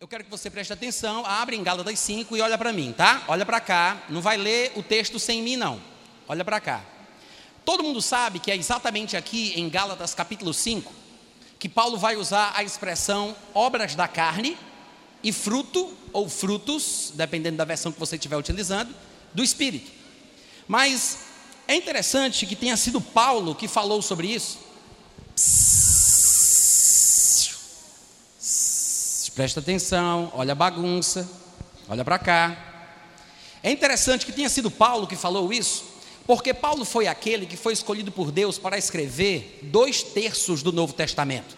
Eu quero que você preste atenção, abre em Gálatas 5 e olha para mim, tá? Olha para cá, não vai ler o texto sem mim não. Olha para cá. Todo mundo sabe que é exatamente aqui em Gálatas capítulo 5 que Paulo vai usar a expressão obras da carne e fruto ou frutos, dependendo da versão que você estiver utilizando, do espírito. Mas é interessante que tenha sido Paulo que falou sobre isso. Presta atenção, olha a bagunça, olha para cá. É interessante que tenha sido Paulo que falou isso, porque Paulo foi aquele que foi escolhido por Deus para escrever dois terços do Novo Testamento.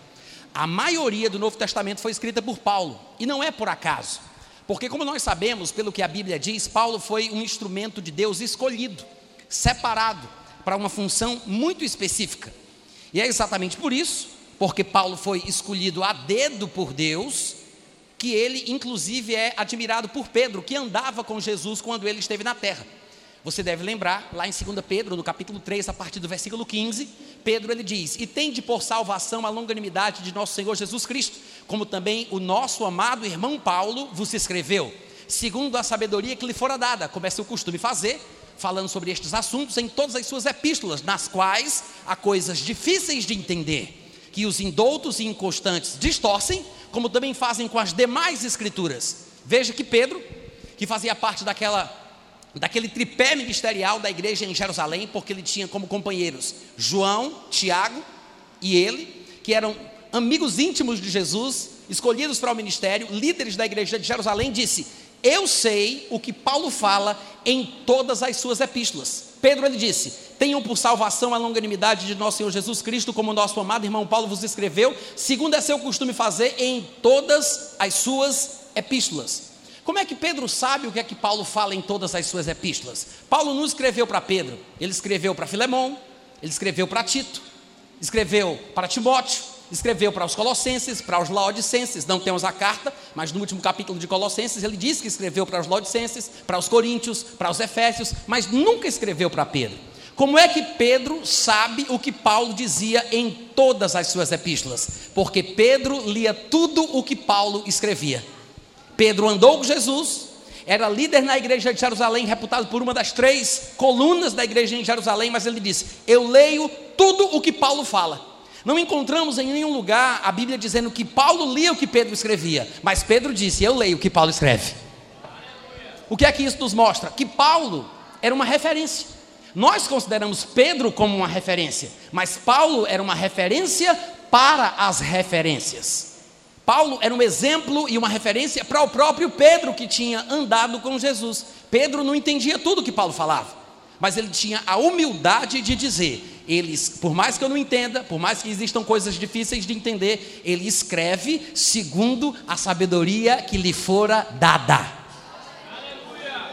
A maioria do Novo Testamento foi escrita por Paulo, e não é por acaso, porque, como nós sabemos, pelo que a Bíblia diz, Paulo foi um instrumento de Deus escolhido, separado, para uma função muito específica. E é exatamente por isso, porque Paulo foi escolhido a dedo por Deus, que ele, inclusive, é admirado por Pedro, que andava com Jesus quando ele esteve na terra. Você deve lembrar, lá em 2 Pedro, no capítulo 3, a partir do versículo 15, Pedro ele diz: E tende por salvação a longanimidade de nosso Senhor Jesus Cristo, como também o nosso amado irmão Paulo vos escreveu, segundo a sabedoria que lhe fora dada, como é seu costume fazer, falando sobre estes assuntos em todas as suas epístolas, nas quais há coisas difíceis de entender, que os indoutos e inconstantes distorcem, como também fazem com as demais escrituras. Veja que Pedro, que fazia parte daquela daquele tripé ministerial da igreja em Jerusalém, porque ele tinha como companheiros João, Tiago e ele, que eram amigos íntimos de Jesus, escolhidos para o ministério, líderes da igreja de Jerusalém, disse: Eu sei o que Paulo fala em todas as suas epístolas. Pedro ele disse: Tenham por salvação a longanimidade de nosso Senhor Jesus Cristo, como nosso amado irmão Paulo vos escreveu, segundo é seu costume fazer em todas as suas epístolas. Como é que Pedro sabe o que é que Paulo fala em todas as suas epístolas? Paulo não escreveu para Pedro, ele escreveu para Filemão, ele escreveu para Tito, escreveu para Timóteo, escreveu para os Colossenses, para os Laodicenses. Não temos a carta, mas no último capítulo de Colossenses ele diz que escreveu para os Laodicenses, para os Coríntios, para os Efésios, mas nunca escreveu para Pedro. Como é que Pedro sabe o que Paulo dizia em todas as suas epístolas? Porque Pedro lia tudo o que Paulo escrevia. Pedro andou com Jesus, era líder na igreja de Jerusalém, reputado por uma das três colunas da igreja em Jerusalém, mas ele disse: Eu leio tudo o que Paulo fala. Não encontramos em nenhum lugar a Bíblia dizendo que Paulo lia o que Pedro escrevia, mas Pedro disse: Eu leio o que Paulo escreve. O que é que isso nos mostra? Que Paulo era uma referência. Nós consideramos Pedro como uma referência, mas Paulo era uma referência para as referências. Paulo era um exemplo e uma referência para o próprio Pedro que tinha andado com Jesus. Pedro não entendia tudo que Paulo falava, mas ele tinha a humildade de dizer: eles, por mais que eu não entenda, por mais que existam coisas difíceis de entender, ele escreve segundo a sabedoria que lhe fora dada.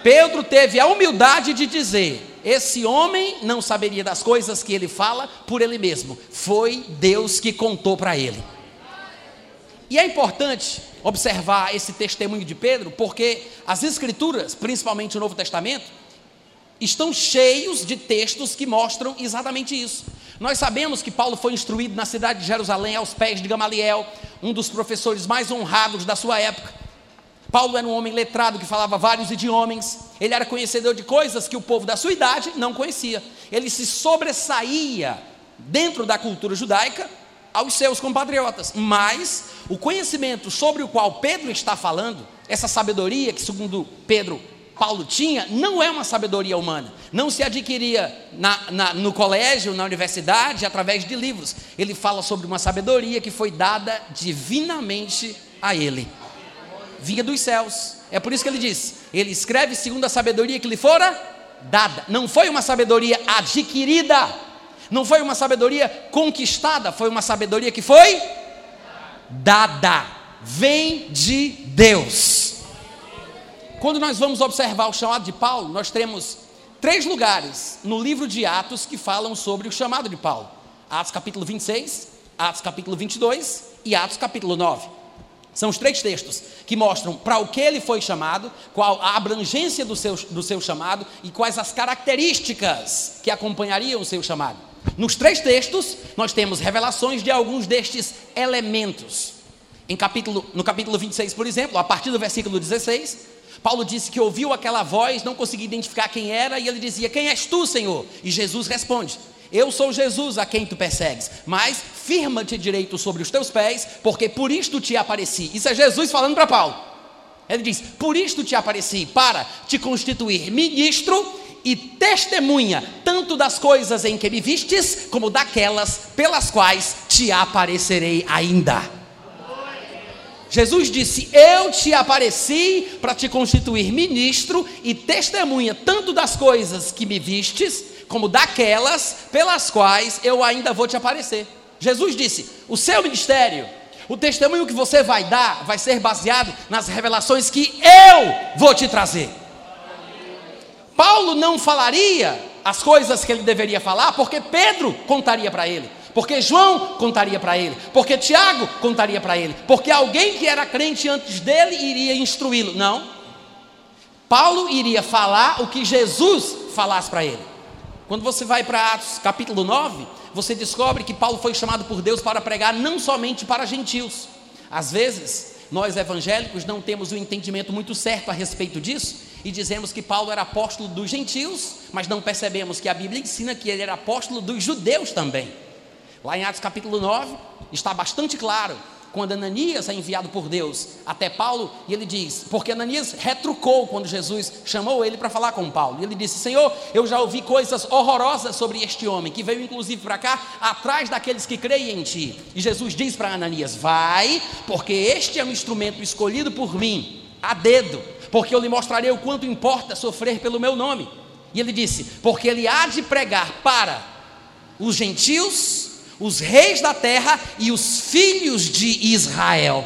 Pedro teve a humildade de dizer: esse homem não saberia das coisas que ele fala por ele mesmo, foi Deus que contou para ele. E é importante observar esse testemunho de Pedro, porque as Escrituras, principalmente o Novo Testamento, estão cheios de textos que mostram exatamente isso. Nós sabemos que Paulo foi instruído na cidade de Jerusalém aos pés de Gamaliel, um dos professores mais honrados da sua época. Paulo era um homem letrado que falava vários idiomas, ele era conhecedor de coisas que o povo da sua idade não conhecia. Ele se sobressaía dentro da cultura judaica aos seus compatriotas, mas o conhecimento sobre o qual Pedro está falando, essa sabedoria que, segundo Pedro, Paulo tinha, não é uma sabedoria humana, não se adquiria na, na, no colégio, na universidade, através de livros. Ele fala sobre uma sabedoria que foi dada divinamente a ele, vinha dos céus. É por isso que ele diz: ele escreve segundo a sabedoria que lhe fora dada, não foi uma sabedoria adquirida não foi uma sabedoria conquistada, foi uma sabedoria que foi dada. Vem de Deus. Quando nós vamos observar o chamado de Paulo, nós temos três lugares no livro de Atos que falam sobre o chamado de Paulo: Atos capítulo 26, Atos capítulo 22 e Atos capítulo 9. São os três textos que mostram para o que ele foi chamado, qual a abrangência do seu, do seu chamado e quais as características que acompanhariam o seu chamado. Nos três textos, nós temos revelações de alguns destes elementos. Em capítulo, no capítulo 26, por exemplo, a partir do versículo 16, Paulo disse que ouviu aquela voz, não conseguia identificar quem era, e ele dizia: Quem és tu, Senhor? E Jesus responde: Eu sou Jesus a quem tu persegues, mas firma-te direito sobre os teus pés, porque por isto te apareci. Isso é Jesus falando para Paulo. Ele diz: Por isto te apareci, para te constituir ministro e testemunha, tanto das coisas em que me vistes, como daquelas pelas quais te aparecerei ainda. Jesus disse: Eu te apareci para te constituir ministro e testemunha tanto das coisas que me vistes, como daquelas pelas quais eu ainda vou te aparecer. Jesus disse: O seu ministério, o testemunho que você vai dar, vai ser baseado nas revelações que eu vou te trazer. Paulo não falaria as coisas que ele deveria falar, porque Pedro contaria para ele porque João contaria para ele, porque Tiago contaria para ele, porque alguém que era crente antes dele iria instruí-lo. Não. Paulo iria falar o que Jesus falasse para ele. Quando você vai para Atos capítulo 9, você descobre que Paulo foi chamado por Deus para pregar não somente para gentios. Às vezes, nós evangélicos não temos um entendimento muito certo a respeito disso e dizemos que Paulo era apóstolo dos gentios, mas não percebemos que a Bíblia ensina que ele era apóstolo dos judeus também. Lá em Atos capítulo 9, está bastante claro quando Ananias é enviado por Deus até Paulo, e ele diz, porque Ananias retrucou quando Jesus chamou ele para falar com Paulo. E ele disse: Senhor, eu já ouvi coisas horrorosas sobre este homem, que veio inclusive para cá, atrás daqueles que creem em ti. E Jesus diz para Ananias: Vai, porque este é um instrumento escolhido por mim, a dedo, porque eu lhe mostrarei o quanto importa sofrer pelo meu nome. E ele disse: Porque ele há de pregar para os gentios os reis da terra e os filhos de Israel.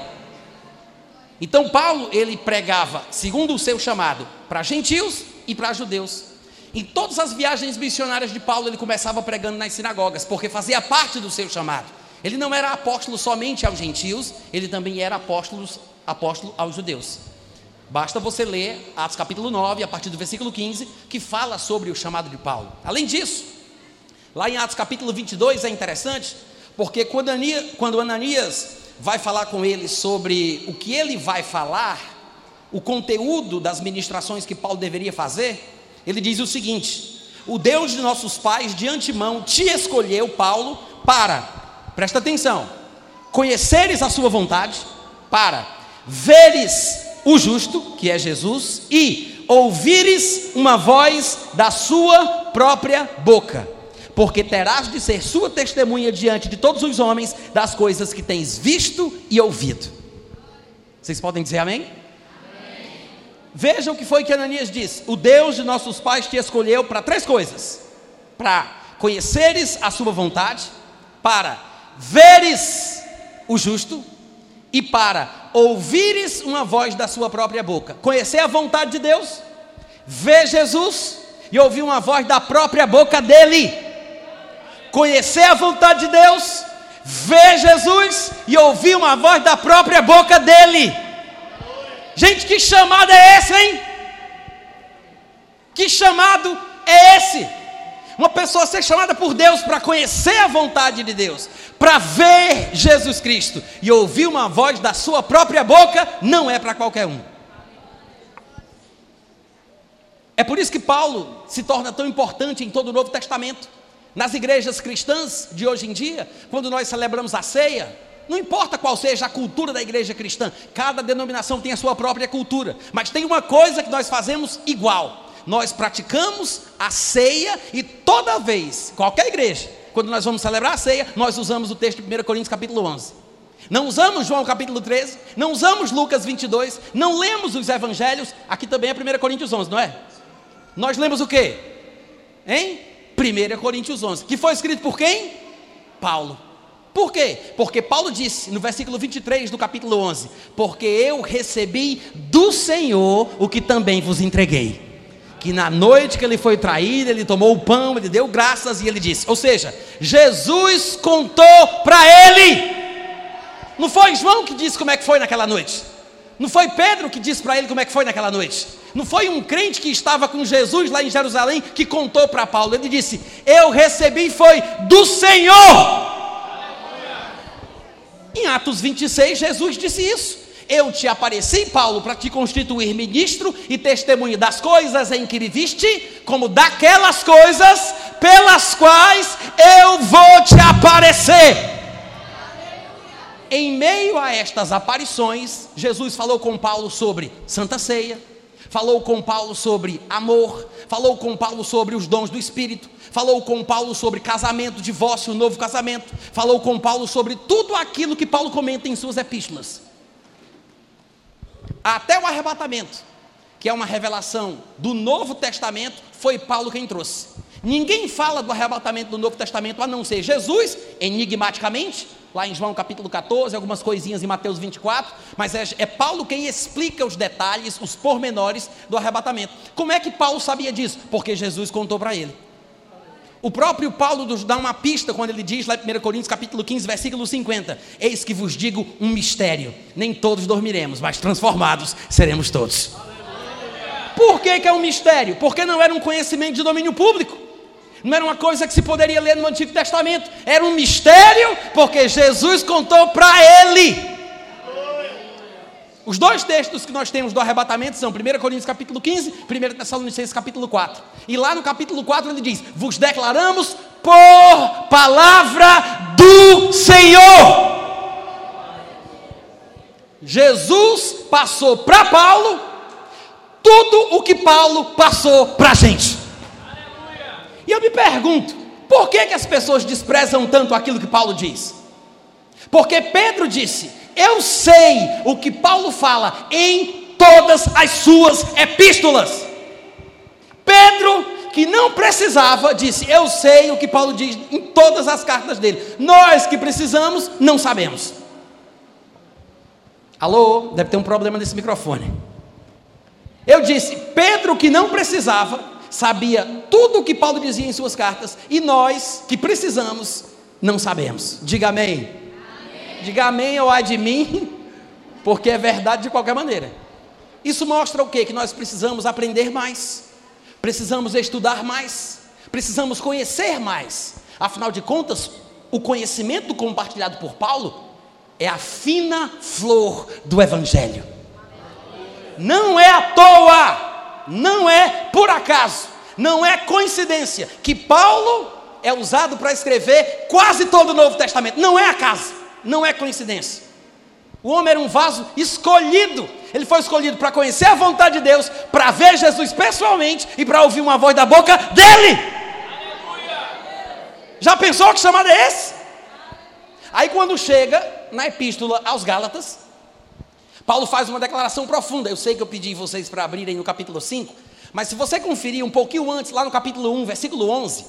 Então Paulo, ele pregava, segundo o seu chamado, para gentios e para judeus. Em todas as viagens missionárias de Paulo, ele começava pregando nas sinagogas, porque fazia parte do seu chamado. Ele não era apóstolo somente aos gentios, ele também era apóstolo, apóstolo aos judeus. Basta você ler Atos capítulo 9, a partir do versículo 15, que fala sobre o chamado de Paulo. Além disso, Lá em Atos capítulo 22 é interessante, porque quando Ananias, quando Ananias vai falar com ele sobre o que ele vai falar, o conteúdo das ministrações que Paulo deveria fazer, ele diz o seguinte: O Deus de nossos pais de antemão te escolheu, Paulo, para, presta atenção, conheceres a sua vontade, para veres o justo, que é Jesus, e ouvires uma voz da sua própria boca porque terás de ser sua testemunha diante de todos os homens das coisas que tens visto e ouvido. Vocês podem dizer amém? Vejam o que foi que Ananias disse: O Deus de nossos pais te escolheu para três coisas: para conheceres a sua vontade, para veres o justo e para ouvires uma voz da sua própria boca. Conhecer a vontade de Deus, ver Jesus e ouvir uma voz da própria boca dele conhecer a vontade de Deus, ver Jesus e ouvir uma voz da própria boca dele. Gente, que chamado é esse, hein? Que chamado é esse? Uma pessoa ser chamada por Deus para conhecer a vontade de Deus, para ver Jesus Cristo e ouvir uma voz da sua própria boca, não é para qualquer um. É por isso que Paulo se torna tão importante em todo o Novo Testamento. Nas igrejas cristãs de hoje em dia, quando nós celebramos a ceia, não importa qual seja a cultura da igreja cristã, cada denominação tem a sua própria cultura, mas tem uma coisa que nós fazemos igual: nós praticamos a ceia e toda vez, qualquer igreja, quando nós vamos celebrar a ceia, nós usamos o texto de 1 Coríntios capítulo 11. Não usamos João capítulo 13, não usamos Lucas 22, não lemos os evangelhos, aqui também é 1 Coríntios 11, não é? Nós lemos o quê? Hein? 1 Coríntios 11, que foi escrito por quem? Paulo. Por quê? Porque Paulo disse no versículo 23 do capítulo 11: Porque eu recebi do Senhor o que também vos entreguei. Que na noite que ele foi traído, ele tomou o pão, ele deu graças e ele disse: Ou seja, Jesus contou para ele. Não foi João que disse como é que foi naquela noite. Não foi Pedro que disse para ele como é que foi naquela noite. Não foi um crente que estava com Jesus lá em Jerusalém que contou para Paulo. Ele disse: Eu recebi foi do Senhor. Em Atos 26, Jesus disse isso. Eu te apareci, Paulo, para te constituir ministro e testemunho das coisas em que viste, como daquelas coisas pelas quais eu vou te aparecer. Em meio a estas aparições, Jesus falou com Paulo sobre Santa Ceia, falou com Paulo sobre amor, falou com Paulo sobre os dons do Espírito, falou com Paulo sobre casamento, divórcio, novo casamento, falou com Paulo sobre tudo aquilo que Paulo comenta em suas epístolas. Até o arrebatamento, que é uma revelação do Novo Testamento, foi Paulo quem trouxe. Ninguém fala do arrebatamento do Novo Testamento a não ser Jesus, enigmaticamente, lá em João capítulo 14, algumas coisinhas em Mateus 24, mas é, é, Paulo quem explica os detalhes, os pormenores do arrebatamento. Como é que Paulo sabia disso? Porque Jesus contou para ele. O próprio Paulo dá uma pista quando ele diz lá em 1 Coríntios capítulo 15, versículo 50: Eis que vos digo um mistério: nem todos dormiremos, mas transformados seremos todos. Por que, que é um mistério? Porque não era um conhecimento de domínio público. Não era uma coisa que se poderia ler no Antigo Testamento. Era um mistério, porque Jesus contou para ele. Os dois textos que nós temos do arrebatamento são 1 Coríntios capítulo 15, 1 Tessalonicenses capítulo 4. E lá no capítulo 4 ele diz: Vos declaramos por palavra do Senhor. Jesus passou para Paulo tudo o que Paulo passou para a gente. E eu me pergunto, por que, que as pessoas desprezam tanto aquilo que Paulo diz? Porque Pedro disse: eu sei o que Paulo fala em todas as suas epístolas. Pedro, que não precisava, disse: Eu sei o que Paulo diz em todas as cartas dele. Nós que precisamos, não sabemos. Alô, deve ter um problema nesse microfone. Eu disse: Pedro, que não precisava, sabia tudo o que Paulo dizia em suas cartas, e nós que precisamos, não sabemos. Diga amém. Diga amém ou ai de mim, porque é verdade de qualquer maneira. Isso mostra o quê? Que nós precisamos aprender mais, precisamos estudar mais, precisamos conhecer mais. Afinal de contas, o conhecimento compartilhado por Paulo é a fina flor do Evangelho. Não é à toa, não é por acaso, não é coincidência que Paulo é usado para escrever quase todo o Novo Testamento. Não é acaso não é coincidência. O homem era um vaso escolhido. Ele foi escolhido para conhecer a vontade de Deus, para ver Jesus pessoalmente e para ouvir uma voz da boca dele. Já pensou que chamado é esse? Aí quando chega na epístola aos Gálatas, Paulo faz uma declaração profunda. Eu sei que eu pedi vocês para abrirem no capítulo 5, mas se você conferir um pouquinho antes, lá no capítulo 1, versículo 11,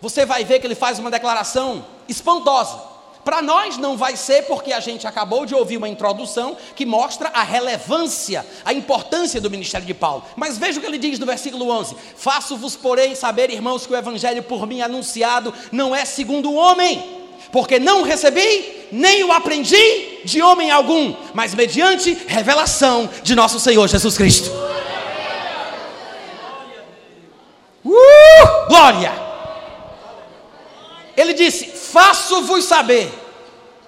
você vai ver que ele faz uma declaração espantosa. Para nós não vai ser porque a gente acabou de ouvir uma introdução que mostra a relevância, a importância do ministério de Paulo. Mas veja o que ele diz no versículo 11: Faço-vos, porém, saber, irmãos, que o evangelho por mim anunciado não é segundo o homem, porque não recebi, nem o aprendi de homem algum, mas mediante revelação de nosso Senhor Jesus Cristo. Uh, glória! Ele disse: Faço-vos saber,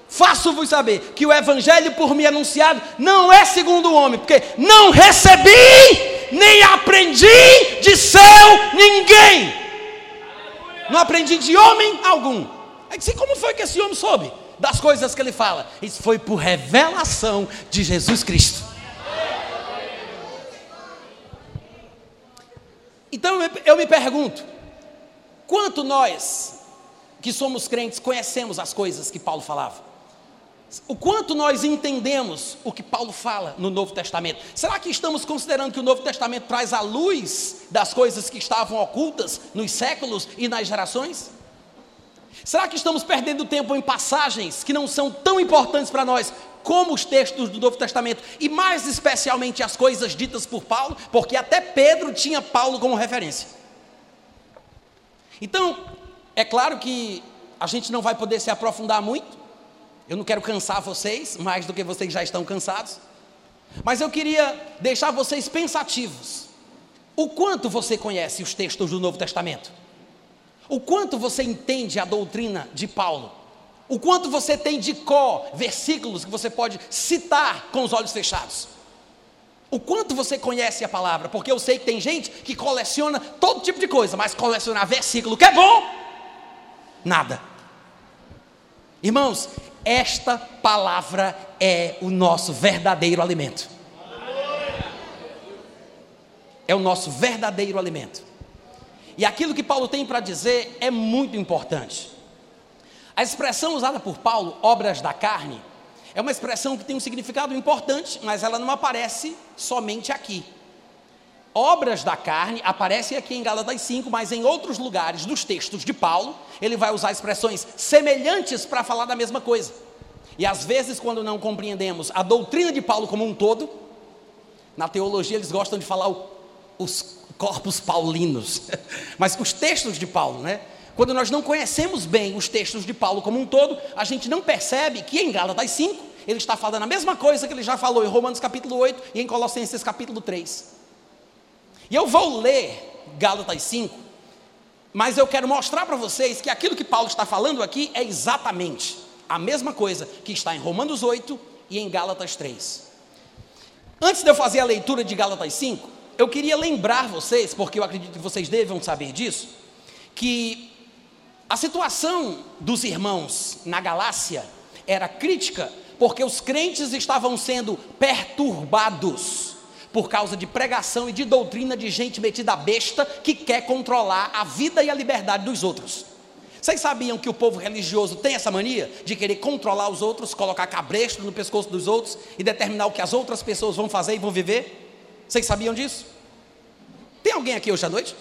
faço-vos saber que o evangelho por mim anunciado não é segundo o homem, porque não recebi nem aprendi de céu ninguém. Não aprendi de homem algum. Aí disse: Como foi que esse homem soube das coisas que ele fala? Isso foi por revelação de Jesus Cristo. Então eu me pergunto: quanto nós que somos crentes conhecemos as coisas que Paulo falava. O quanto nós entendemos o que Paulo fala no Novo Testamento? Será que estamos considerando que o Novo Testamento traz a luz das coisas que estavam ocultas nos séculos e nas gerações? Será que estamos perdendo tempo em passagens que não são tão importantes para nós como os textos do Novo Testamento e mais especialmente as coisas ditas por Paulo, porque até Pedro tinha Paulo como referência. Então, é claro que a gente não vai poder se aprofundar muito. Eu não quero cansar vocês mais do que vocês já estão cansados. Mas eu queria deixar vocês pensativos. O quanto você conhece os textos do Novo Testamento? O quanto você entende a doutrina de Paulo? O quanto você tem de có versículos que você pode citar com os olhos fechados. O quanto você conhece a palavra, porque eu sei que tem gente que coleciona todo tipo de coisa, mas colecionar versículo que é bom, nada. Irmãos, esta palavra é o nosso verdadeiro alimento. É o nosso verdadeiro alimento. E aquilo que Paulo tem para dizer é muito importante. A expressão usada por Paulo, obras da carne, é uma expressão que tem um significado importante, mas ela não aparece somente aqui. Obras da carne aparecem aqui em Gálatas 5, mas em outros lugares dos textos de Paulo, ele vai usar expressões semelhantes para falar da mesma coisa. E às vezes, quando não compreendemos a doutrina de Paulo como um todo, na teologia eles gostam de falar os corpos paulinos, mas os textos de Paulo, né? Quando nós não conhecemos bem os textos de Paulo como um todo, a gente não percebe que em Gálatas 5 ele está falando a mesma coisa que ele já falou em Romanos capítulo 8 e em Colossenses capítulo 3. E eu vou ler Gálatas 5, mas eu quero mostrar para vocês que aquilo que Paulo está falando aqui é exatamente a mesma coisa que está em Romanos 8 e em Gálatas 3. Antes de eu fazer a leitura de Gálatas 5, eu queria lembrar vocês, porque eu acredito que vocês devam saber disso, que a situação dos irmãos na Galácia era crítica, porque os crentes estavam sendo perturbados por causa de pregação e de doutrina de gente metida besta que quer controlar a vida e a liberdade dos outros. Vocês sabiam que o povo religioso tem essa mania de querer controlar os outros, colocar cabresto no pescoço dos outros e determinar o que as outras pessoas vão fazer e vão viver? Vocês sabiam disso? Tem alguém aqui hoje à noite?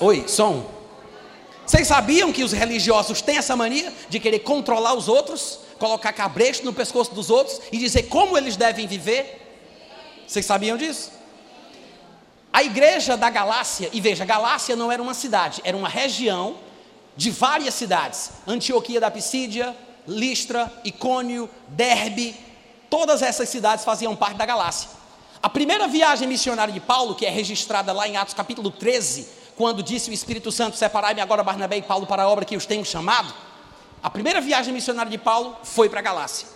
Oi, som. Vocês sabiam que os religiosos têm essa mania de querer controlar os outros, colocar cabresto no pescoço dos outros e dizer como eles devem viver? Vocês sabiam disso? A igreja da Galácia, e veja, Galácia não era uma cidade, era uma região de várias cidades: Antioquia da Pisídia, Listra, Icônio, Derbe, todas essas cidades faziam parte da Galácia. A primeira viagem missionária de Paulo, que é registrada lá em Atos capítulo 13, quando disse o Espírito Santo: Separai-me agora Barnabé e Paulo para a obra que os tenho chamado. A primeira viagem missionária de Paulo foi para a Galácia.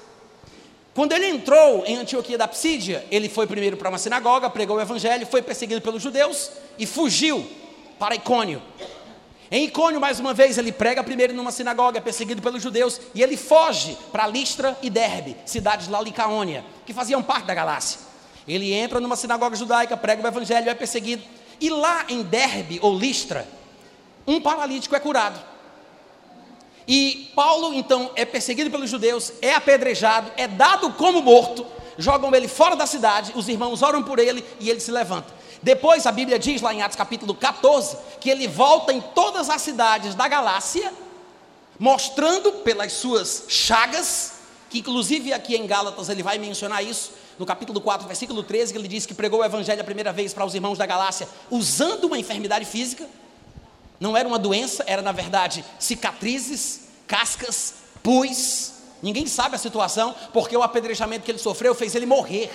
Quando ele entrou em Antioquia da Psídia, ele foi primeiro para uma sinagoga, pregou o evangelho, foi perseguido pelos judeus e fugiu para Icônio. Em Icônio, mais uma vez, ele prega primeiro numa sinagoga, é perseguido pelos judeus, e ele foge para Listra e Derbe, cidades lá Licaônia, que faziam parte da Galácia. Ele entra numa sinagoga judaica, prega o evangelho, é perseguido, e lá em Derbe ou Listra, um paralítico é curado. E Paulo, então, é perseguido pelos judeus, é apedrejado, é dado como morto, jogam ele fora da cidade, os irmãos oram por ele e ele se levanta. Depois a Bíblia diz lá em Atos capítulo 14 que ele volta em todas as cidades da Galácia, mostrando pelas suas chagas, que inclusive aqui em Gálatas ele vai mencionar isso, no capítulo 4, versículo 13, que ele diz que pregou o evangelho a primeira vez para os irmãos da Galácia, usando uma enfermidade física. Não era uma doença, era na verdade cicatrizes, cascas, pus. Ninguém sabe a situação, porque o apedrejamento que ele sofreu fez ele morrer.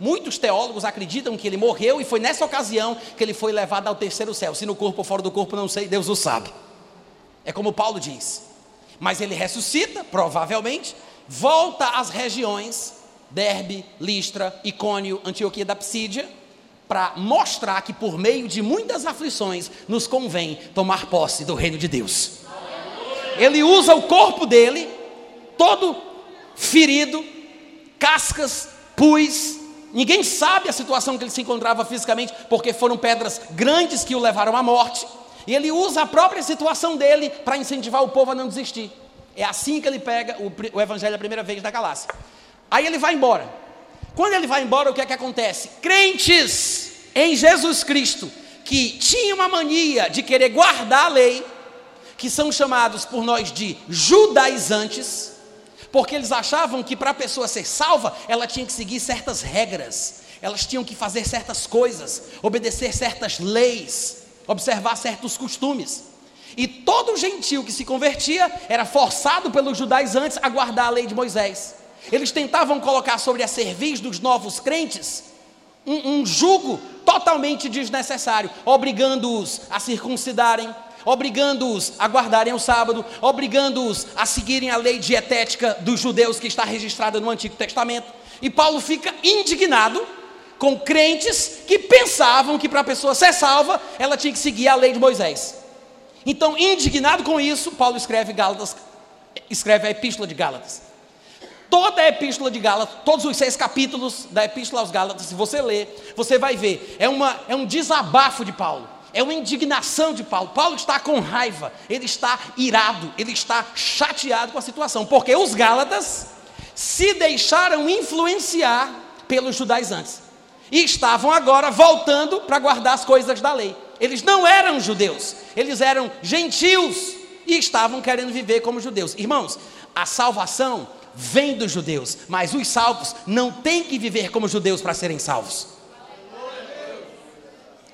Muitos teólogos acreditam que ele morreu e foi nessa ocasião que ele foi levado ao terceiro céu. Se no corpo ou fora do corpo, não sei, Deus o sabe. É como Paulo diz. Mas ele ressuscita, provavelmente, volta às regiões Derbe, Listra, Icônio, Antioquia da Psídia, para mostrar que por meio de muitas aflições nos convém tomar posse do reino de Deus. Ele usa o corpo dele, todo ferido, cascas, pus, ninguém sabe a situação que ele se encontrava fisicamente, porque foram pedras grandes que o levaram à morte, e ele usa a própria situação dele para incentivar o povo a não desistir. É assim que ele pega o, o evangelho a primeira vez da Galácia. Aí ele vai embora. Quando ele vai embora, o que é que acontece? Crentes em Jesus Cristo, que tinham uma mania de querer guardar a lei, que são chamados por nós de judaizantes, porque eles achavam que para a pessoa ser salva, ela tinha que seguir certas regras, elas tinham que fazer certas coisas, obedecer certas leis, observar certos costumes. E todo gentil que se convertia era forçado pelos judaizantes a guardar a lei de Moisés. Eles tentavam colocar sobre a cerviz dos novos crentes um, um jugo totalmente desnecessário, obrigando-os a circuncidarem, obrigando-os a guardarem o sábado, obrigando-os a seguirem a lei dietética dos judeus que está registrada no Antigo Testamento. E Paulo fica indignado com crentes que pensavam que para a pessoa ser salva, ela tinha que seguir a lei de Moisés. Então, indignado com isso, Paulo escreve Gálatas, escreve a epístola de Gálatas. Toda a epístola de Gálatas, todos os seis capítulos da epístola aos Gálatas, se você ler, você vai ver, é, uma, é um desabafo de Paulo, é uma indignação de Paulo. Paulo está com raiva, ele está irado, ele está chateado com a situação, porque os Gálatas se deixaram influenciar pelos judaizantes e estavam agora voltando para guardar as coisas da lei. Eles não eram judeus, eles eram gentios e estavam querendo viver como judeus. Irmãos, a salvação vem dos judeus, mas os salvos não têm que viver como judeus para serem salvos.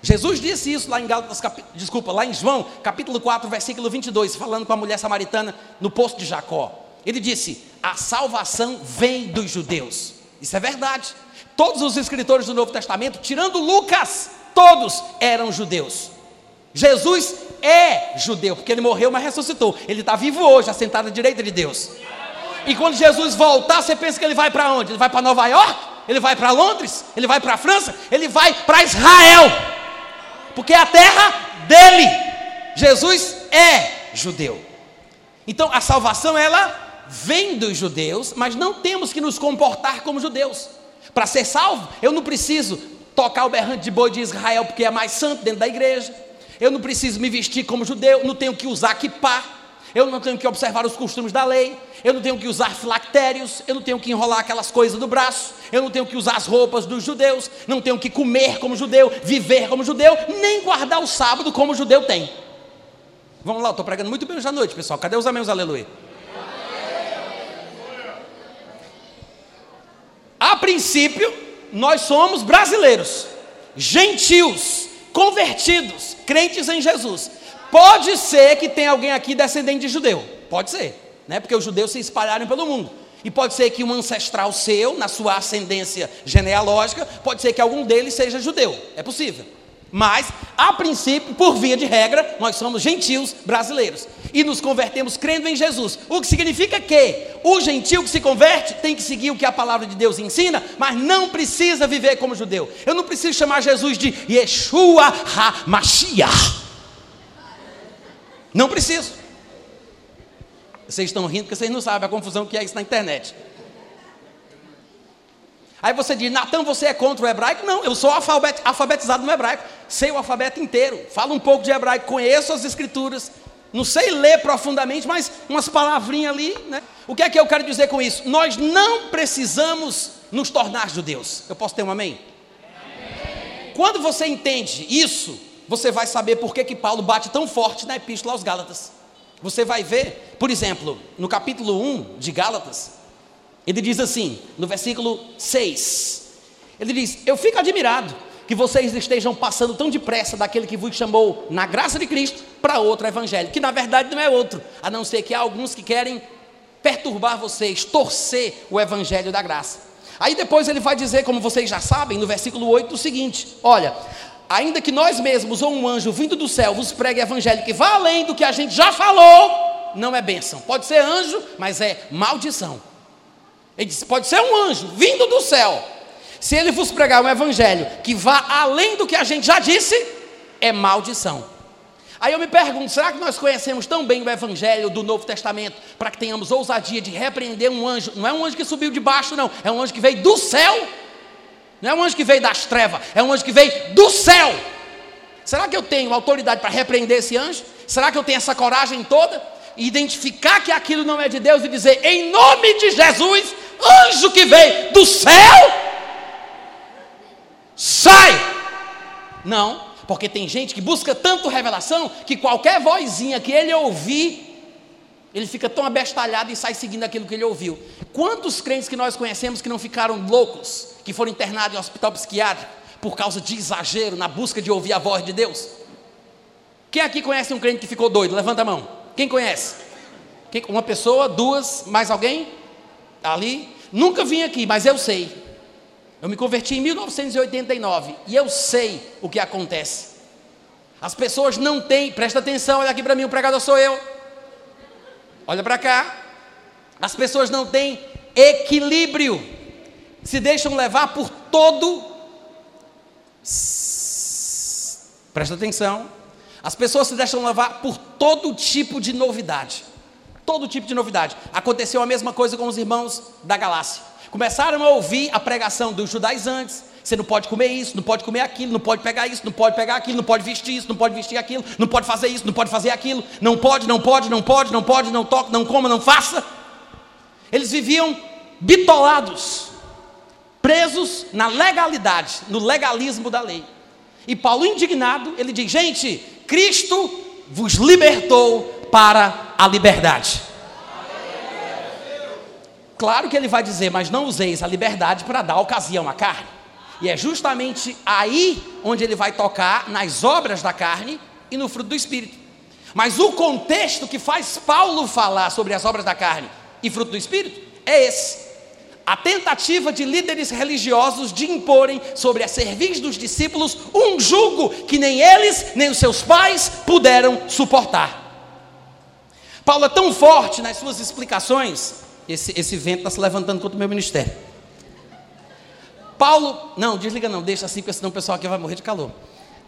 Jesus disse isso lá em Gálatas, cap... desculpa, lá em João, capítulo 4, versículo 22, falando com a mulher samaritana no poço de Jacó. Ele disse: "A salvação vem dos judeus". Isso é verdade. Todos os escritores do Novo Testamento, tirando Lucas, todos eram judeus. Jesus é judeu, porque ele morreu, mas ressuscitou. Ele está vivo hoje, assentado à direita de Deus. E quando Jesus voltar, você pensa que ele vai para onde? Ele vai para Nova York? Ele vai para Londres? Ele vai para a França? Ele vai para Israel. Porque é a terra dele. Jesus é judeu. Então a salvação ela vem dos judeus, mas não temos que nos comportar como judeus. Para ser salvo, eu não preciso tocar o berrante de boi de Israel porque é mais santo dentro da igreja. Eu não preciso me vestir como judeu, não tenho que usar kippah, eu não tenho que observar os costumes da lei, eu não tenho que usar filactérios, eu não tenho que enrolar aquelas coisas do braço, eu não tenho que usar as roupas dos judeus, não tenho que comer como judeu, viver como judeu, nem guardar o sábado como judeu tem. Vamos lá, eu estou pregando muito bem hoje à noite, pessoal. Cadê os amém, aleluia? A princípio, nós somos brasileiros, gentios, convertidos, crentes em Jesus. Pode ser que tenha alguém aqui descendente de judeu, pode ser né? porque os judeus se espalharam pelo mundo. E pode ser que um ancestral seu, na sua ascendência genealógica, pode ser que algum deles seja judeu. É possível. Mas, a princípio, por via de regra, nós somos gentios brasileiros. E nos convertemos crendo em Jesus. O que significa que o gentio que se converte tem que seguir o que a palavra de Deus ensina, mas não precisa viver como judeu. Eu não preciso chamar Jesus de Yeshua HaMashiach. Não preciso. Vocês estão rindo porque vocês não sabem a confusão que é isso na internet. Aí você diz, Natan, você é contra o hebraico? Não, eu sou alfabetizado no hebraico, sei o alfabeto inteiro, falo um pouco de hebraico, conheço as escrituras, não sei ler profundamente, mas umas palavrinhas ali, né? O que é que eu quero dizer com isso? Nós não precisamos nos tornar judeus. Eu posso ter um amém? Quando você entende isso, você vai saber por que, que Paulo bate tão forte na epístola aos Gálatas. Você vai ver, por exemplo, no capítulo 1 de Gálatas, ele diz assim, no versículo 6, ele diz: Eu fico admirado que vocês estejam passando tão depressa daquele que vos chamou na graça de Cristo para outro evangelho, que na verdade não é outro, a não ser que há alguns que querem perturbar vocês, torcer o evangelho da graça. Aí depois ele vai dizer, como vocês já sabem, no versículo 8, o seguinte: Olha, ainda que nós mesmos ou um anjo vindo do céu vos pregue evangelho que vá além do que a gente já falou, não é bênção. Pode ser anjo, mas é maldição. Ele disse: pode ser um anjo vindo do céu. Se ele vos pregar um evangelho que vá além do que a gente já disse, é maldição. Aí eu me pergunto: será que nós conhecemos tão bem o Evangelho do Novo Testamento para que tenhamos ousadia de repreender um anjo? Não é um anjo que subiu de baixo, não, é um anjo que veio do céu não é um anjo que veio das trevas, é um anjo que veio do céu. Será que eu tenho autoridade para repreender esse anjo? Será que eu tenho essa coragem toda? Identificar que aquilo não é de Deus e dizer, em nome de Jesus, anjo que veio do céu, sai! Não, porque tem gente que busca tanto revelação que qualquer vozinha que ele ouvir, ele fica tão abestalhado e sai seguindo aquilo que ele ouviu. Quantos crentes que nós conhecemos que não ficaram loucos? que foram internados em hospital psiquiátrico por causa de exagero na busca de ouvir a voz de Deus? Quem aqui conhece um crente que ficou doido? Levanta a mão. Quem conhece? Quem, uma pessoa, duas, mais alguém? Ali? Nunca vim aqui, mas eu sei. Eu me converti em 1989 e eu sei o que acontece. As pessoas não têm, presta atenção, olha aqui para mim, o pregador sou eu. Olha para cá. As pessoas não têm equilíbrio, se deixam levar por todo. Presta atenção. As pessoas se deixam levar por todo tipo de novidade. Todo tipo de novidade. Aconteceu a mesma coisa com os irmãos da Galácia. Começaram a ouvir a pregação dos judaizantes. Você não pode comer isso, não pode comer aquilo, não pode pegar isso, não pode pegar aquilo, não pode vestir isso, não pode vestir aquilo, não pode fazer isso, não pode fazer aquilo, não pode, não pode, não pode, não pode, não toque, não coma, não faça. Eles viviam bitolados, presos na legalidade, no legalismo da lei. E Paulo, indignado, ele diz: Gente, Cristo vos libertou para a liberdade. Claro que ele vai dizer, mas não useis a liberdade para dar ocasião à carne. E é justamente aí onde ele vai tocar nas obras da carne e no fruto do espírito. Mas o contexto que faz Paulo falar sobre as obras da carne e fruto do espírito é esse. A tentativa de líderes religiosos de imporem sobre a serviço dos discípulos um jugo que nem eles, nem os seus pais puderam suportar. Paulo é tão forte nas suas explicações, esse, esse vento está se levantando contra o meu ministério. Paulo, não, desliga não, deixa assim, porque senão o pessoal aqui vai morrer de calor.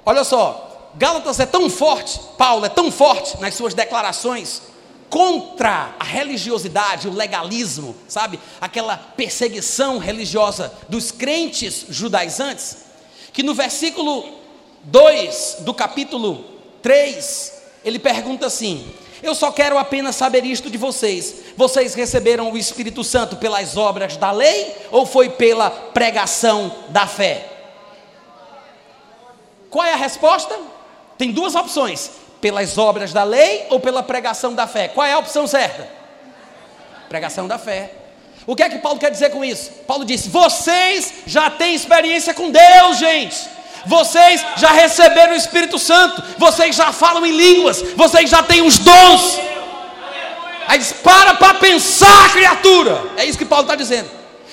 Olha só, Gálatas é tão forte, Paulo é tão forte nas suas declarações contra a religiosidade, o legalismo, sabe? Aquela perseguição religiosa dos crentes judaizantes, que no versículo 2 do capítulo 3, ele pergunta assim: Eu só quero apenas saber isto de vocês. Vocês receberam o Espírito Santo pelas obras da lei ou foi pela pregação da fé? Qual é a resposta? Tem duas opções: pelas obras da lei ou pela pregação da fé? Qual é a opção certa? Pregação da fé. O que é que Paulo quer dizer com isso? Paulo disse: vocês já têm experiência com Deus, gente. Vocês já receberam o Espírito Santo. Vocês já falam em línguas. Vocês já têm os dons. Aí diz: para para pensar, criatura. É isso que Paulo está dizendo.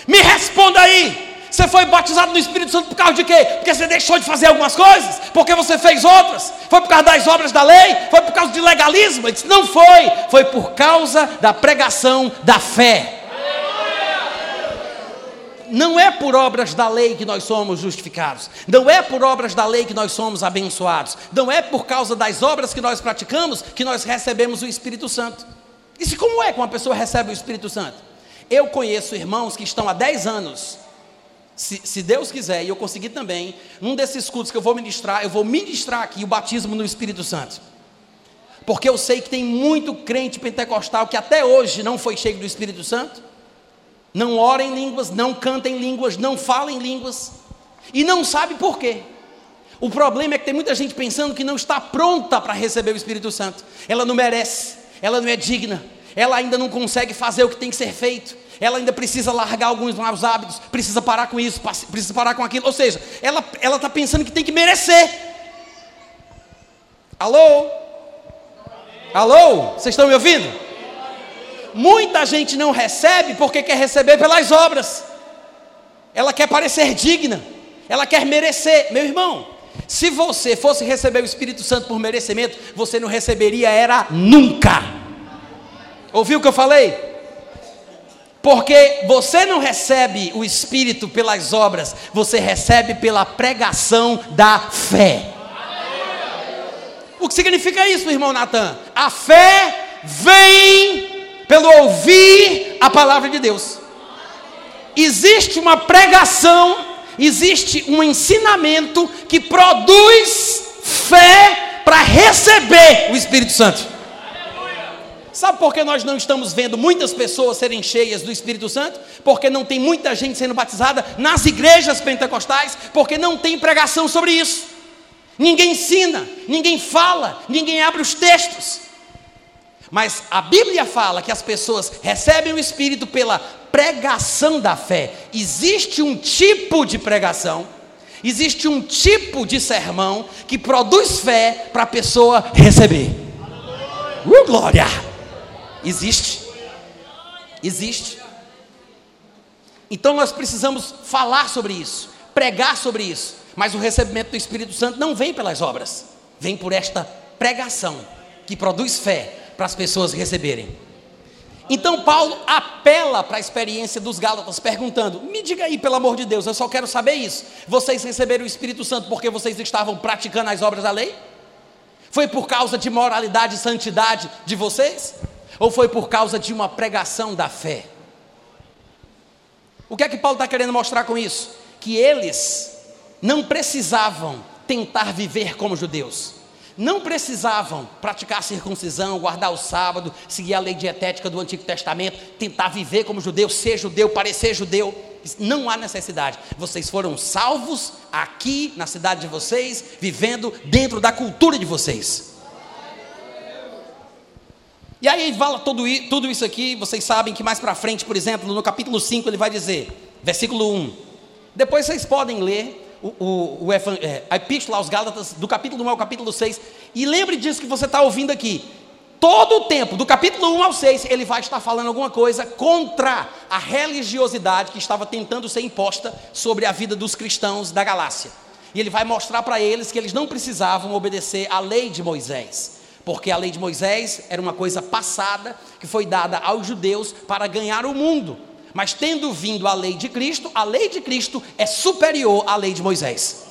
Me responda aí. Você foi batizado no Espírito Santo por causa de quê? Porque você deixou de fazer algumas coisas? Porque você fez outras? Foi por causa das obras da lei? Foi por causa de legalismo? Ele disse, não foi. Foi por causa da pregação da fé. Não é por obras da lei que nós somos justificados. Não é por obras da lei que nós somos abençoados. Não é por causa das obras que nós praticamos que nós recebemos o Espírito Santo. E como é que uma pessoa recebe o Espírito Santo? Eu conheço irmãos que estão há 10 anos se, se, Deus quiser, e eu conseguir também, num desses cultos que eu vou ministrar, eu vou ministrar aqui o batismo no Espírito Santo. Porque eu sei que tem muito crente pentecostal que até hoje não foi cheio do Espírito Santo, não ora em línguas, não canta em línguas, não fala em línguas, e não sabe por quê. O problema é que tem muita gente pensando que não está pronta para receber o Espírito Santo, ela não merece, ela não é digna, ela ainda não consegue fazer o que tem que ser feito, ela ainda precisa largar alguns maus hábitos, precisa parar com isso, precisa parar com aquilo. Ou seja, ela está pensando que tem que merecer. Alô? Alô? Vocês estão me ouvindo? Muita gente não recebe porque quer receber pelas obras. Ela quer parecer digna. Ela quer merecer. Meu irmão, se você fosse receber o Espírito Santo por merecimento, você não receberia era nunca. Ouviu o que eu falei? Porque você não recebe o Espírito pelas obras, você recebe pela pregação da fé. O que significa isso, irmão Natan? A fé vem pelo ouvir a palavra de Deus. Existe uma pregação, existe um ensinamento que produz fé para receber o Espírito Santo. Sabe por que nós não estamos vendo muitas pessoas serem cheias do Espírito Santo? Porque não tem muita gente sendo batizada nas igrejas pentecostais, porque não tem pregação sobre isso. Ninguém ensina, ninguém fala, ninguém abre os textos. Mas a Bíblia fala que as pessoas recebem o Espírito pela pregação da fé. Existe um tipo de pregação, existe um tipo de sermão que produz fé para a pessoa receber. Uh, glória! Existe. Existe. Então nós precisamos falar sobre isso, pregar sobre isso. Mas o recebimento do Espírito Santo não vem pelas obras, vem por esta pregação que produz fé para as pessoas receberem. Então Paulo apela para a experiência dos Gálatas, perguntando: me diga aí, pelo amor de Deus, eu só quero saber isso. Vocês receberam o Espírito Santo porque vocês estavam praticando as obras da lei? Foi por causa de moralidade e santidade de vocês? Ou foi por causa de uma pregação da fé? O que é que Paulo está querendo mostrar com isso? Que eles não precisavam tentar viver como judeus não precisavam praticar a circuncisão, guardar o sábado, seguir a lei dietética do Antigo Testamento, tentar viver como judeu, ser judeu, parecer judeu. Não há necessidade. Vocês foram salvos aqui na cidade de vocês, vivendo dentro da cultura de vocês. E aí fala tudo, tudo isso aqui, vocês sabem que mais para frente, por exemplo, no capítulo 5, ele vai dizer, versículo 1. Depois vocês podem ler o, o, o é, a epístola aos Gálatas, do capítulo 1 ao capítulo 6, e lembre disso que você está ouvindo aqui. Todo o tempo, do capítulo 1 ao 6, ele vai estar falando alguma coisa contra a religiosidade que estava tentando ser imposta sobre a vida dos cristãos da Galácia. E ele vai mostrar para eles que eles não precisavam obedecer à lei de Moisés, porque a lei de Moisés era uma coisa passada que foi dada aos judeus para ganhar o mundo. Mas tendo vindo a lei de Cristo, a lei de Cristo é superior à lei de Moisés.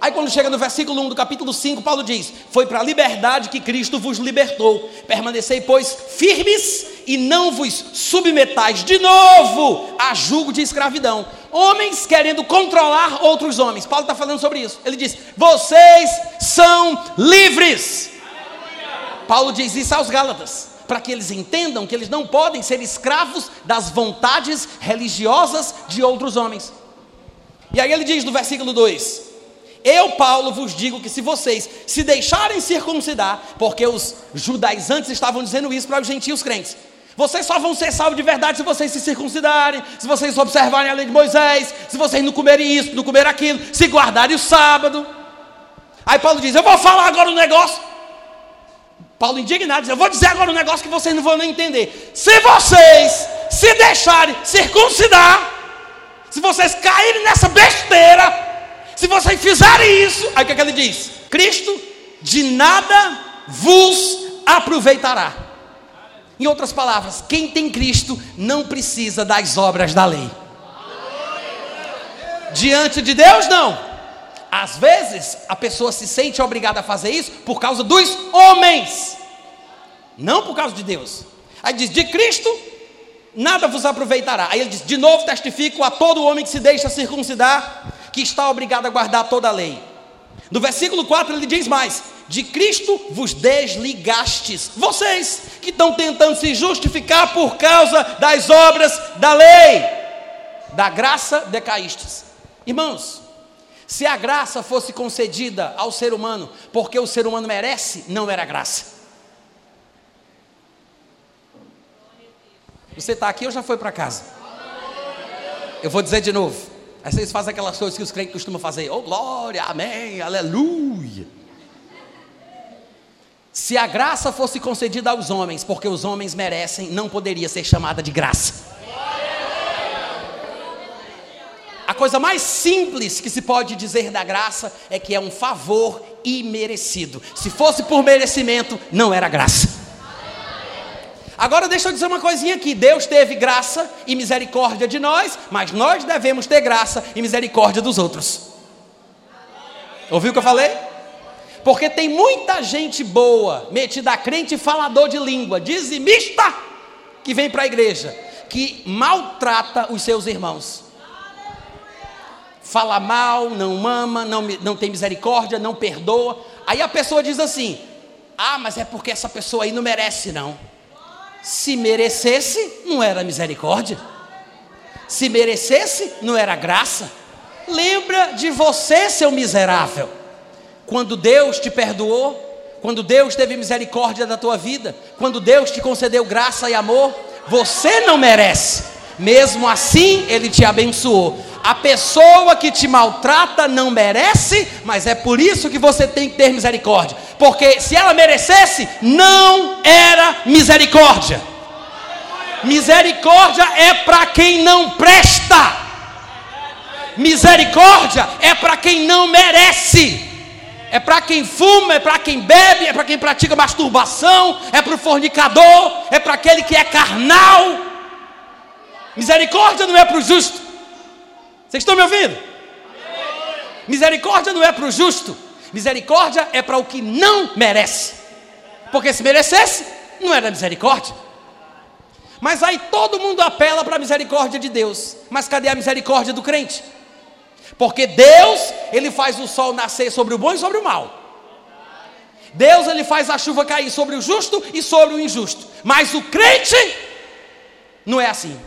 Aí quando chega no versículo 1 do capítulo 5, Paulo diz: Foi para a liberdade que Cristo vos libertou. Permanecei, pois, firmes e não vos submetais de novo a julgo de escravidão. Homens querendo controlar outros homens. Paulo está falando sobre isso. Ele diz: Vocês são livres. Paulo diz isso aos Gálatas para que eles entendam que eles não podem ser escravos das vontades religiosas de outros homens. E aí ele diz no versículo 2: Eu, Paulo, vos digo que se vocês se deixarem circuncidar, porque os judaizantes estavam dizendo isso para os gentios crentes, vocês só vão ser salvos de verdade se vocês se circuncidarem, se vocês observarem a lei de Moisés, se vocês não comerem isso, não comerem aquilo, se guardarem o sábado. Aí Paulo diz: Eu vou falar agora um negócio Paulo indignado diz: Eu vou dizer agora um negócio que vocês não vão nem entender. Se vocês se deixarem circuncidar, se vocês caírem nessa besteira, se vocês fizerem isso, aí o que, é que ele diz? Cristo de nada vos aproveitará. Em outras palavras, quem tem Cristo não precisa das obras da lei. Diante de Deus, não. Às vezes, a pessoa se sente obrigada a fazer isso por causa dos homens, não por causa de Deus. Aí diz: de Cristo nada vos aproveitará. Aí ele diz: de novo testifico a todo homem que se deixa circuncidar, que está obrigado a guardar toda a lei. No versículo 4 ele diz mais: de Cristo vos desligastes. Vocês que estão tentando se justificar por causa das obras da lei, da graça decaístes. Irmãos, se a graça fosse concedida ao ser humano porque o ser humano merece, não era graça. Você está aqui ou já foi para casa? Eu vou dizer de novo. Aí vocês fazem aquelas coisas que os crentes costumam fazer. Oh, glória, amém, aleluia. Se a graça fosse concedida aos homens, porque os homens merecem, não poderia ser chamada de graça. A coisa mais simples que se pode dizer da graça é que é um favor imerecido. Se fosse por merecimento, não era graça. Agora deixa eu dizer uma coisinha aqui: Deus teve graça e misericórdia de nós, mas nós devemos ter graça e misericórdia dos outros. Ouviu o que eu falei? Porque tem muita gente boa, metida a crente falador de língua, dizimista, que vem para a igreja, que maltrata os seus irmãos fala mal, não ama, não, não tem misericórdia, não perdoa. Aí a pessoa diz assim: Ah, mas é porque essa pessoa aí não merece, não. Se merecesse, não era misericórdia. Se merecesse, não era graça. Lembra de você, seu miserável. Quando Deus te perdoou, quando Deus teve misericórdia da tua vida, quando Deus te concedeu graça e amor, você não merece. Mesmo assim, Ele te abençoou. A pessoa que te maltrata não merece, mas é por isso que você tem que ter misericórdia. Porque se ela merecesse, não era misericórdia. Misericórdia é para quem não presta. Misericórdia é para quem não merece. é para quem fuma, é para quem bebe, é para quem pratica masturbação, é para o fornicador, é para aquele que é carnal. Misericórdia não é para o justo. Vocês estão me ouvindo? Misericórdia não é para o justo. Misericórdia é para o que não merece. Porque se merecesse, não era misericórdia. Mas aí todo mundo apela para a misericórdia de Deus. Mas cadê a misericórdia do crente? Porque Deus, ele faz o sol nascer sobre o bom e sobre o mal. Deus, ele faz a chuva cair sobre o justo e sobre o injusto. Mas o crente não é assim.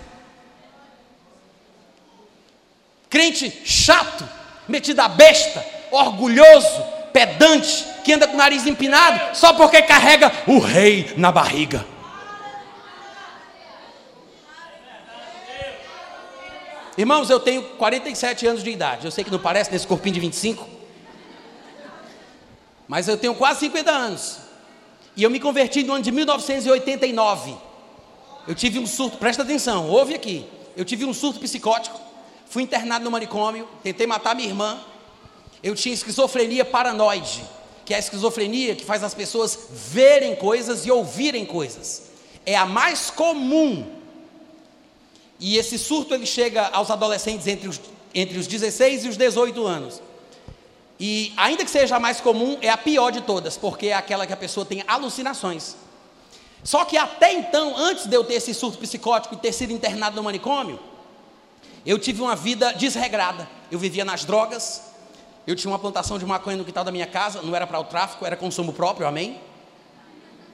Crente chato, metido a besta, orgulhoso, pedante, que anda com o nariz empinado só porque carrega o rei na barriga. Irmãos, eu tenho 47 anos de idade. Eu sei que não parece nesse corpinho de 25. Mas eu tenho quase 50 anos. E eu me converti no ano de 1989. Eu tive um surto, presta atenção, ouve aqui. Eu tive um surto psicótico. Fui internado no manicômio, tentei matar minha irmã. Eu tinha esquizofrenia paranoide, que é a esquizofrenia que faz as pessoas verem coisas e ouvirem coisas. É a mais comum e esse surto ele chega aos adolescentes entre os, entre os 16 e os 18 anos. E ainda que seja a mais comum, é a pior de todas, porque é aquela que a pessoa tem alucinações. Só que até então, antes de eu ter esse surto psicótico e ter sido internado no manicômio, eu tive uma vida desregrada. Eu vivia nas drogas, eu tinha uma plantação de maconha no quintal da minha casa, não era para o tráfico, era consumo próprio, amém?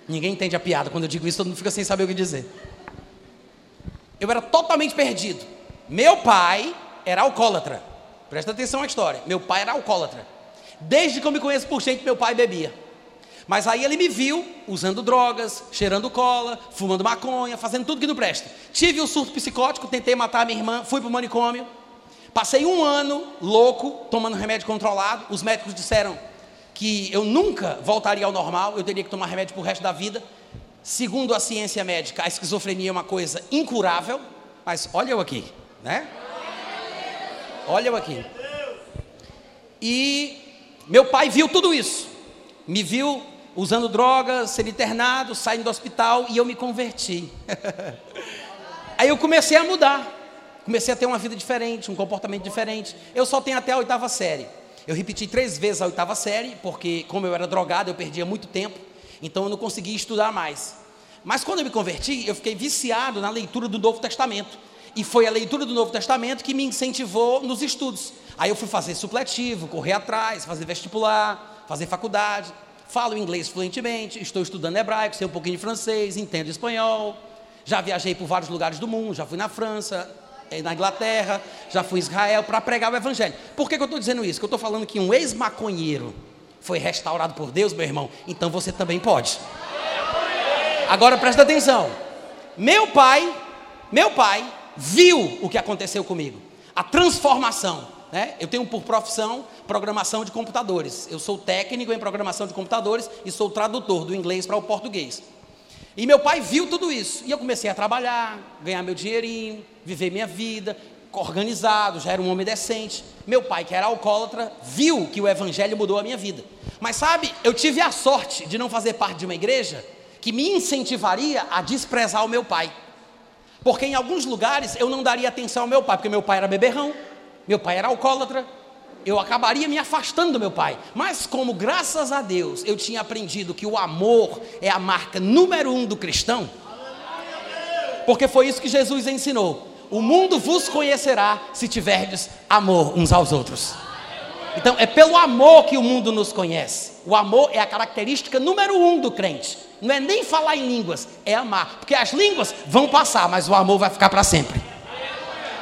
Ninguém entende a piada, quando eu digo isso, todo mundo fica sem saber o que dizer eu era totalmente perdido. Meu pai era alcoólatra. Presta atenção à história. Meu pai era alcoólatra. Desde que eu me conheço por gente, meu pai bebia. Mas aí ele me viu usando drogas, cheirando cola, fumando maconha, fazendo tudo que não presta. Tive um surto psicótico, tentei matar minha irmã, fui para o manicômio. Passei um ano louco, tomando remédio controlado. Os médicos disseram que eu nunca voltaria ao normal, eu teria que tomar remédio para o resto da vida. Segundo a ciência médica, a esquizofrenia é uma coisa incurável, mas olha eu aqui, né? Olha eu aqui. E meu pai viu tudo isso. Me viu usando drogas, sendo internado, saindo do hospital e eu me converti. Aí eu comecei a mudar. Comecei a ter uma vida diferente, um comportamento diferente. Eu só tenho até a oitava série. Eu repeti três vezes a oitava série, porque como eu era drogado, eu perdia muito tempo. Então eu não conseguia estudar mais. Mas quando eu me converti, eu fiquei viciado na leitura do Novo Testamento. E foi a leitura do Novo Testamento que me incentivou nos estudos. Aí eu fui fazer supletivo, correr atrás, fazer vestibular, fazer faculdade. Falo inglês fluentemente, estou estudando hebraico, sei um pouquinho de francês, entendo espanhol. Já viajei por vários lugares do mundo, já fui na França, eh, na Inglaterra, já fui em Israel para pregar o Evangelho. Por que, que eu estou dizendo isso? Que eu estou falando que um ex-maconheiro foi restaurado por Deus, meu irmão, então você também pode. Agora presta atenção. Meu pai, meu pai viu o que aconteceu comigo. A transformação. Né? Eu tenho por profissão programação de computadores. Eu sou técnico em programação de computadores e sou tradutor do inglês para o português. E meu pai viu tudo isso. E eu comecei a trabalhar, ganhar meu dinheirinho, viver minha vida, organizado, já era um homem decente. Meu pai, que era alcoólatra, viu que o evangelho mudou a minha vida. Mas sabe, eu tive a sorte de não fazer parte de uma igreja que me incentivaria a desprezar o meu pai. Porque em alguns lugares eu não daria atenção ao meu pai, porque meu pai era beberrão, meu pai era alcoólatra, eu acabaria me afastando do meu pai. Mas como graças a Deus eu tinha aprendido que o amor é a marca número um do cristão, porque foi isso que Jesus ensinou. O mundo vos conhecerá se tiverdes amor uns aos outros. Então é pelo amor que o mundo nos conhece. O amor é a característica número um do crente. Não é nem falar em línguas, é amar. Porque as línguas vão passar, mas o amor vai ficar para sempre.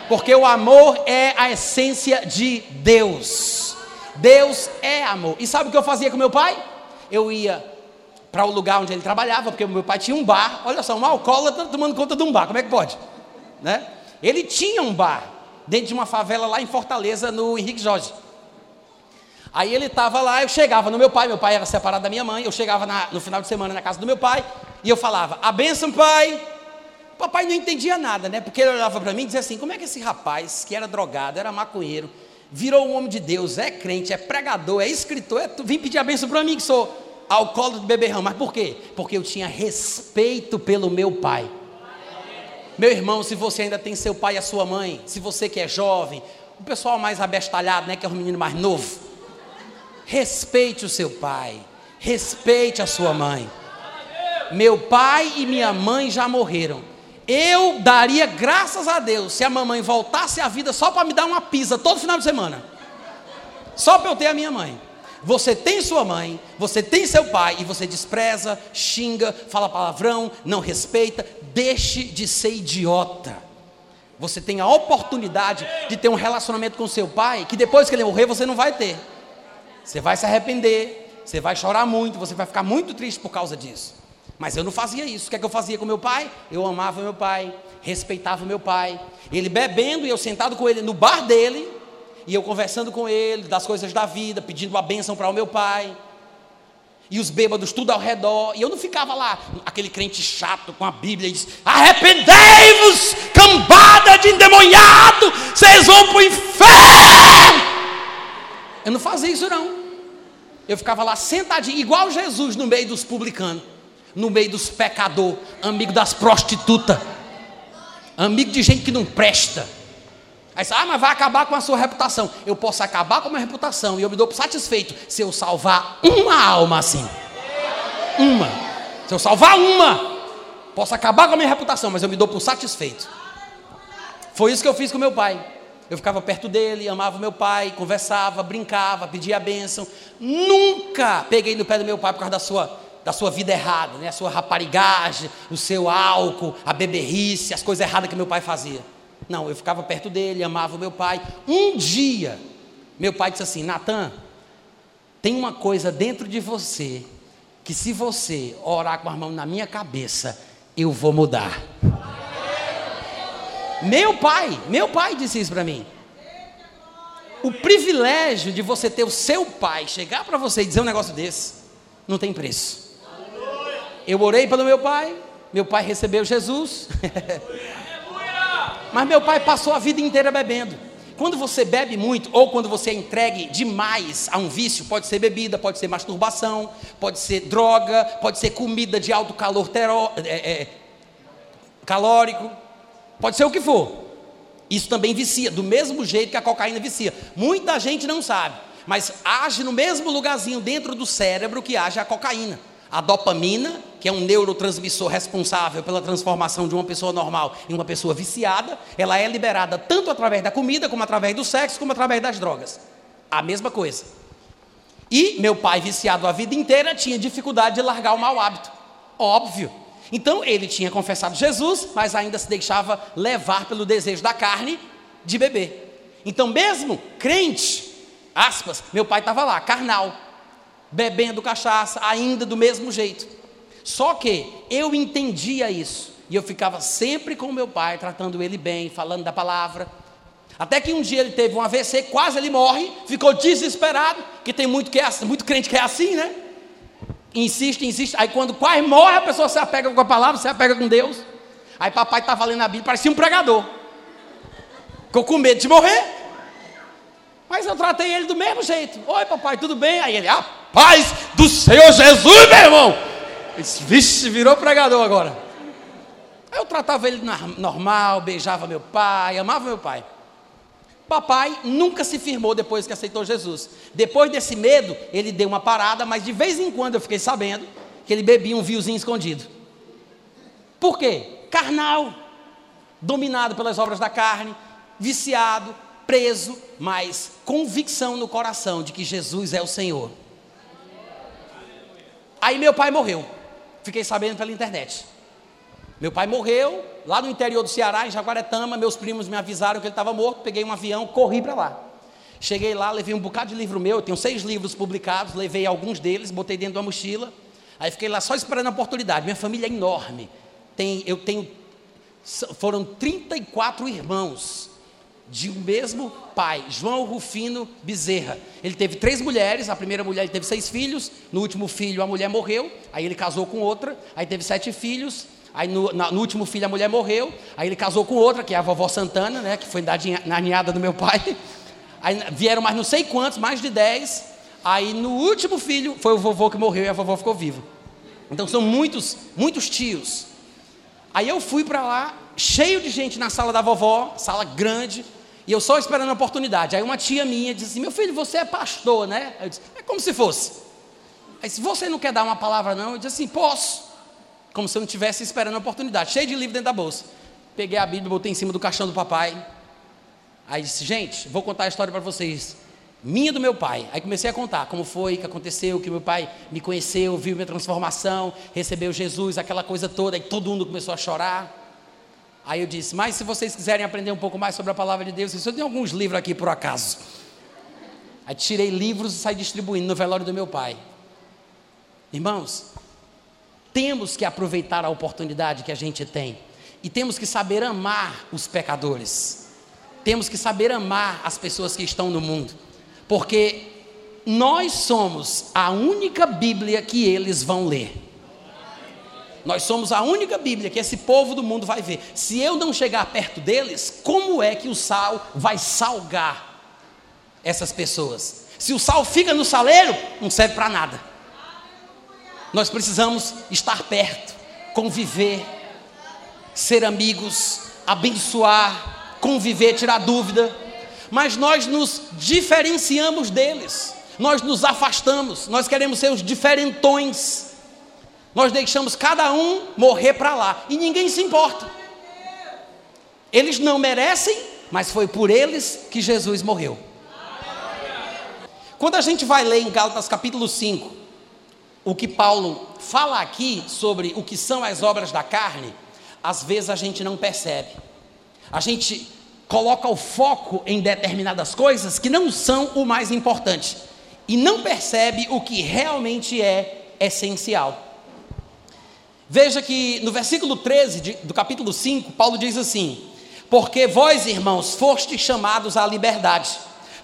Porque o amor é a essência de Deus. Deus é amor. E sabe o que eu fazia com meu pai? Eu ia para o lugar onde ele trabalhava, porque meu pai tinha um bar. Olha só, um alcoólatra tomando conta de um bar. Como é que pode? Né? Ele tinha um bar dentro de uma favela lá em Fortaleza, no Henrique Jorge. Aí ele estava lá, eu chegava no meu pai, meu pai era separado da minha mãe, eu chegava na, no final de semana na casa do meu pai, e eu falava, a benção pai. Papai não entendia nada, né? Porque ele olhava para mim e dizia assim, como é que esse rapaz, que era drogado, era maconheiro, virou um homem de Deus, é crente, é pregador, é escritor, é tu, vim pedir a benção para mim que sou alcoólatra de beberrão. Mas por quê? Porque eu tinha respeito pelo meu pai. Meu irmão, se você ainda tem seu pai e a sua mãe, se você que é jovem, o pessoal mais abestalhado, né, que é o menino mais novo, respeite o seu pai, respeite a sua mãe. Meu pai e minha mãe já morreram. Eu daria graças a Deus se a mamãe voltasse à vida só para me dar uma pizza todo final de semana. Só para eu ter a minha mãe. Você tem sua mãe, você tem seu pai e você despreza, xinga, fala palavrão, não respeita, deixe de ser idiota. Você tem a oportunidade de ter um relacionamento com seu pai que depois que ele morrer você não vai ter. Você vai se arrepender, você vai chorar muito, você vai ficar muito triste por causa disso. Mas eu não fazia isso. O que é que eu fazia com meu pai? Eu amava meu pai, respeitava meu pai. Ele bebendo e eu sentado com ele no bar dele, e eu conversando com ele das coisas da vida, pedindo a bênção para o meu pai. E os bêbados tudo ao redor. E eu não ficava lá, aquele crente chato com a Bíblia e diz: Arrependei-vos, cambada de endemoniado, vocês vão para o inferno. Eu não fazia isso não. Eu ficava lá sentadinho, igual Jesus no meio dos publicanos, no meio dos pecadores, amigo das prostitutas, amigo de gente que não presta. Aí você, ah, mas vai acabar com a sua reputação. Eu posso acabar com a minha reputação e eu me dou satisfeito se eu salvar uma alma assim. Uma. Se eu salvar uma, posso acabar com a minha reputação, mas eu me dou por satisfeito. Foi isso que eu fiz com meu pai. Eu ficava perto dele, amava meu pai, conversava, brincava, pedia a bênção. Nunca peguei no pé do meu pai por causa da sua, da sua vida errada, né? a sua raparigagem, o seu álcool, a beberrice, as coisas erradas que meu pai fazia. Não, eu ficava perto dele, amava o meu pai. Um dia, meu pai disse assim: Natan, tem uma coisa dentro de você que se você orar com as mãos na minha cabeça, eu vou mudar. Meu pai, meu pai disse isso para mim. O privilégio de você ter o seu pai chegar para você e dizer um negócio desse, não tem preço. Eu orei pelo meu pai, meu pai recebeu Jesus. Mas meu pai passou a vida inteira bebendo. Quando você bebe muito, ou quando você é entregue demais a um vício, pode ser bebida, pode ser masturbação, pode ser droga, pode ser comida de alto calor teró, é, é, calórico, pode ser o que for. Isso também vicia, do mesmo jeito que a cocaína vicia. Muita gente não sabe, mas age no mesmo lugarzinho dentro do cérebro que age a cocaína. A dopamina, que é um neurotransmissor responsável pela transformação de uma pessoa normal em uma pessoa viciada, ela é liberada tanto através da comida, como através do sexo, como através das drogas. A mesma coisa. E meu pai, viciado a vida inteira, tinha dificuldade de largar o mau hábito. Óbvio. Então ele tinha confessado Jesus, mas ainda se deixava levar pelo desejo da carne de beber. Então, mesmo crente, aspas, meu pai estava lá, carnal bebendo cachaça, ainda do mesmo jeito. Só que eu entendia isso, e eu ficava sempre com meu pai, tratando ele bem, falando da palavra. Até que um dia ele teve um AVC, quase ele morre, ficou desesperado, que tem muito, que é, assim, muito crente que é assim, né? Insiste, insiste. Aí quando quase morre, a pessoa se apega com a palavra, se apega com Deus. Aí papai estava lendo a Bíblia, parecia um pregador. Ficou com medo de morrer. Mas eu tratei ele do mesmo jeito. Oi, papai, tudo bem? Aí ele, ah, paz do Senhor Jesus, meu irmão. Esse vixe, virou pregador agora. Eu tratava ele normal, beijava meu pai, amava meu pai. Papai nunca se firmou depois que aceitou Jesus. Depois desse medo, ele deu uma parada, mas de vez em quando eu fiquei sabendo que ele bebia um viozinho escondido. Por quê? Carnal, dominado pelas obras da carne, viciado, preso, mas convicção no coração de que Jesus é o Senhor. Aí meu pai morreu. Fiquei sabendo pela internet. Meu pai morreu lá no interior do Ceará, em Jaguaretama. Meus primos me avisaram que ele estava morto. Peguei um avião, corri para lá. Cheguei lá, levei um bocado de livro meu. Eu tenho seis livros publicados. Levei alguns deles, botei dentro da mochila. Aí fiquei lá só esperando a oportunidade. Minha família é enorme. Tem, eu tenho. Foram 34 irmãos de um mesmo pai, João Rufino Bezerra. Ele teve três mulheres, a primeira mulher ele teve seis filhos, no último filho a mulher morreu, aí ele casou com outra, aí teve sete filhos, aí no, na, no último filho a mulher morreu, aí ele casou com outra, que é a vovó Santana, né, que foi na ninhada do meu pai. Aí vieram mais não sei quantos, mais de 10. Aí no último filho foi o vovô que morreu e a vovó ficou viva. Então são muitos, muitos tios. Aí eu fui para lá, cheio de gente na sala da vovó, sala grande, e eu só esperando a oportunidade. Aí uma tia minha disse assim: Meu filho, você é pastor, né? Eu disse: É como se fosse. Aí se você não quer dar uma palavra, não, eu disse assim: Posso. Como se eu não estivesse esperando a oportunidade, cheio de livro dentro da bolsa. Peguei a Bíblia, botei em cima do caixão do papai. Aí disse: Gente, vou contar a história para vocês minha do meu pai. Aí comecei a contar como foi que aconteceu, que meu pai me conheceu, viu minha transformação, recebeu Jesus, aquela coisa toda, e todo mundo começou a chorar. Aí eu disse: Mas se vocês quiserem aprender um pouco mais sobre a palavra de Deus, eu tenho alguns livros aqui por acaso. Aí tirei livros e saí distribuindo no velório do meu pai. Irmãos, temos que aproveitar a oportunidade que a gente tem e temos que saber amar os pecadores. Temos que saber amar as pessoas que estão no mundo porque nós somos a única Bíblia que eles vão ler. Nós somos a única Bíblia que esse povo do mundo vai ver. Se eu não chegar perto deles, como é que o sal vai salgar essas pessoas? Se o sal fica no saleiro, não serve para nada. Nós precisamos estar perto, conviver, ser amigos, abençoar, conviver, tirar dúvida mas nós nos diferenciamos deles, nós nos afastamos, nós queremos ser os diferentões, nós deixamos cada um morrer para lá e ninguém se importa. Eles não merecem, mas foi por eles que Jesus morreu. Quando a gente vai ler em Gálatas capítulo 5, o que Paulo fala aqui sobre o que são as obras da carne, às vezes a gente não percebe. A gente coloca o foco em determinadas coisas que não são o mais importante e não percebe o que realmente é essencial. Veja que no versículo 13 de, do capítulo 5, Paulo diz assim: Porque vós, irmãos, fostes chamados à liberdade,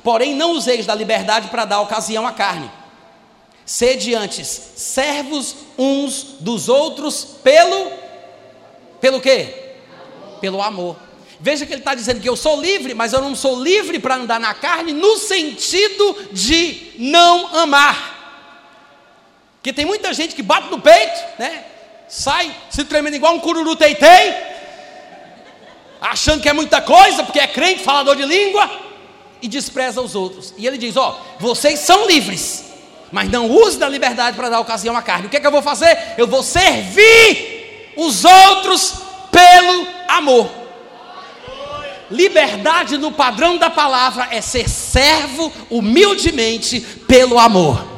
porém não useis da liberdade para dar ocasião à carne. Sede antes servos uns dos outros pelo pelo quê? Pelo amor. Veja que ele está dizendo que eu sou livre, mas eu não sou livre para andar na carne no sentido de não amar. Porque tem muita gente que bate no peito, né? Sai se tremendo igual um cururu teitei, achando que é muita coisa, porque é crente, falador de língua, e despreza os outros. E ele diz: Ó, vocês são livres, mas não use da liberdade para dar ocasião à carne. O que é que eu vou fazer? Eu vou servir os outros pelo amor. Liberdade no padrão da palavra é ser servo humildemente pelo amor.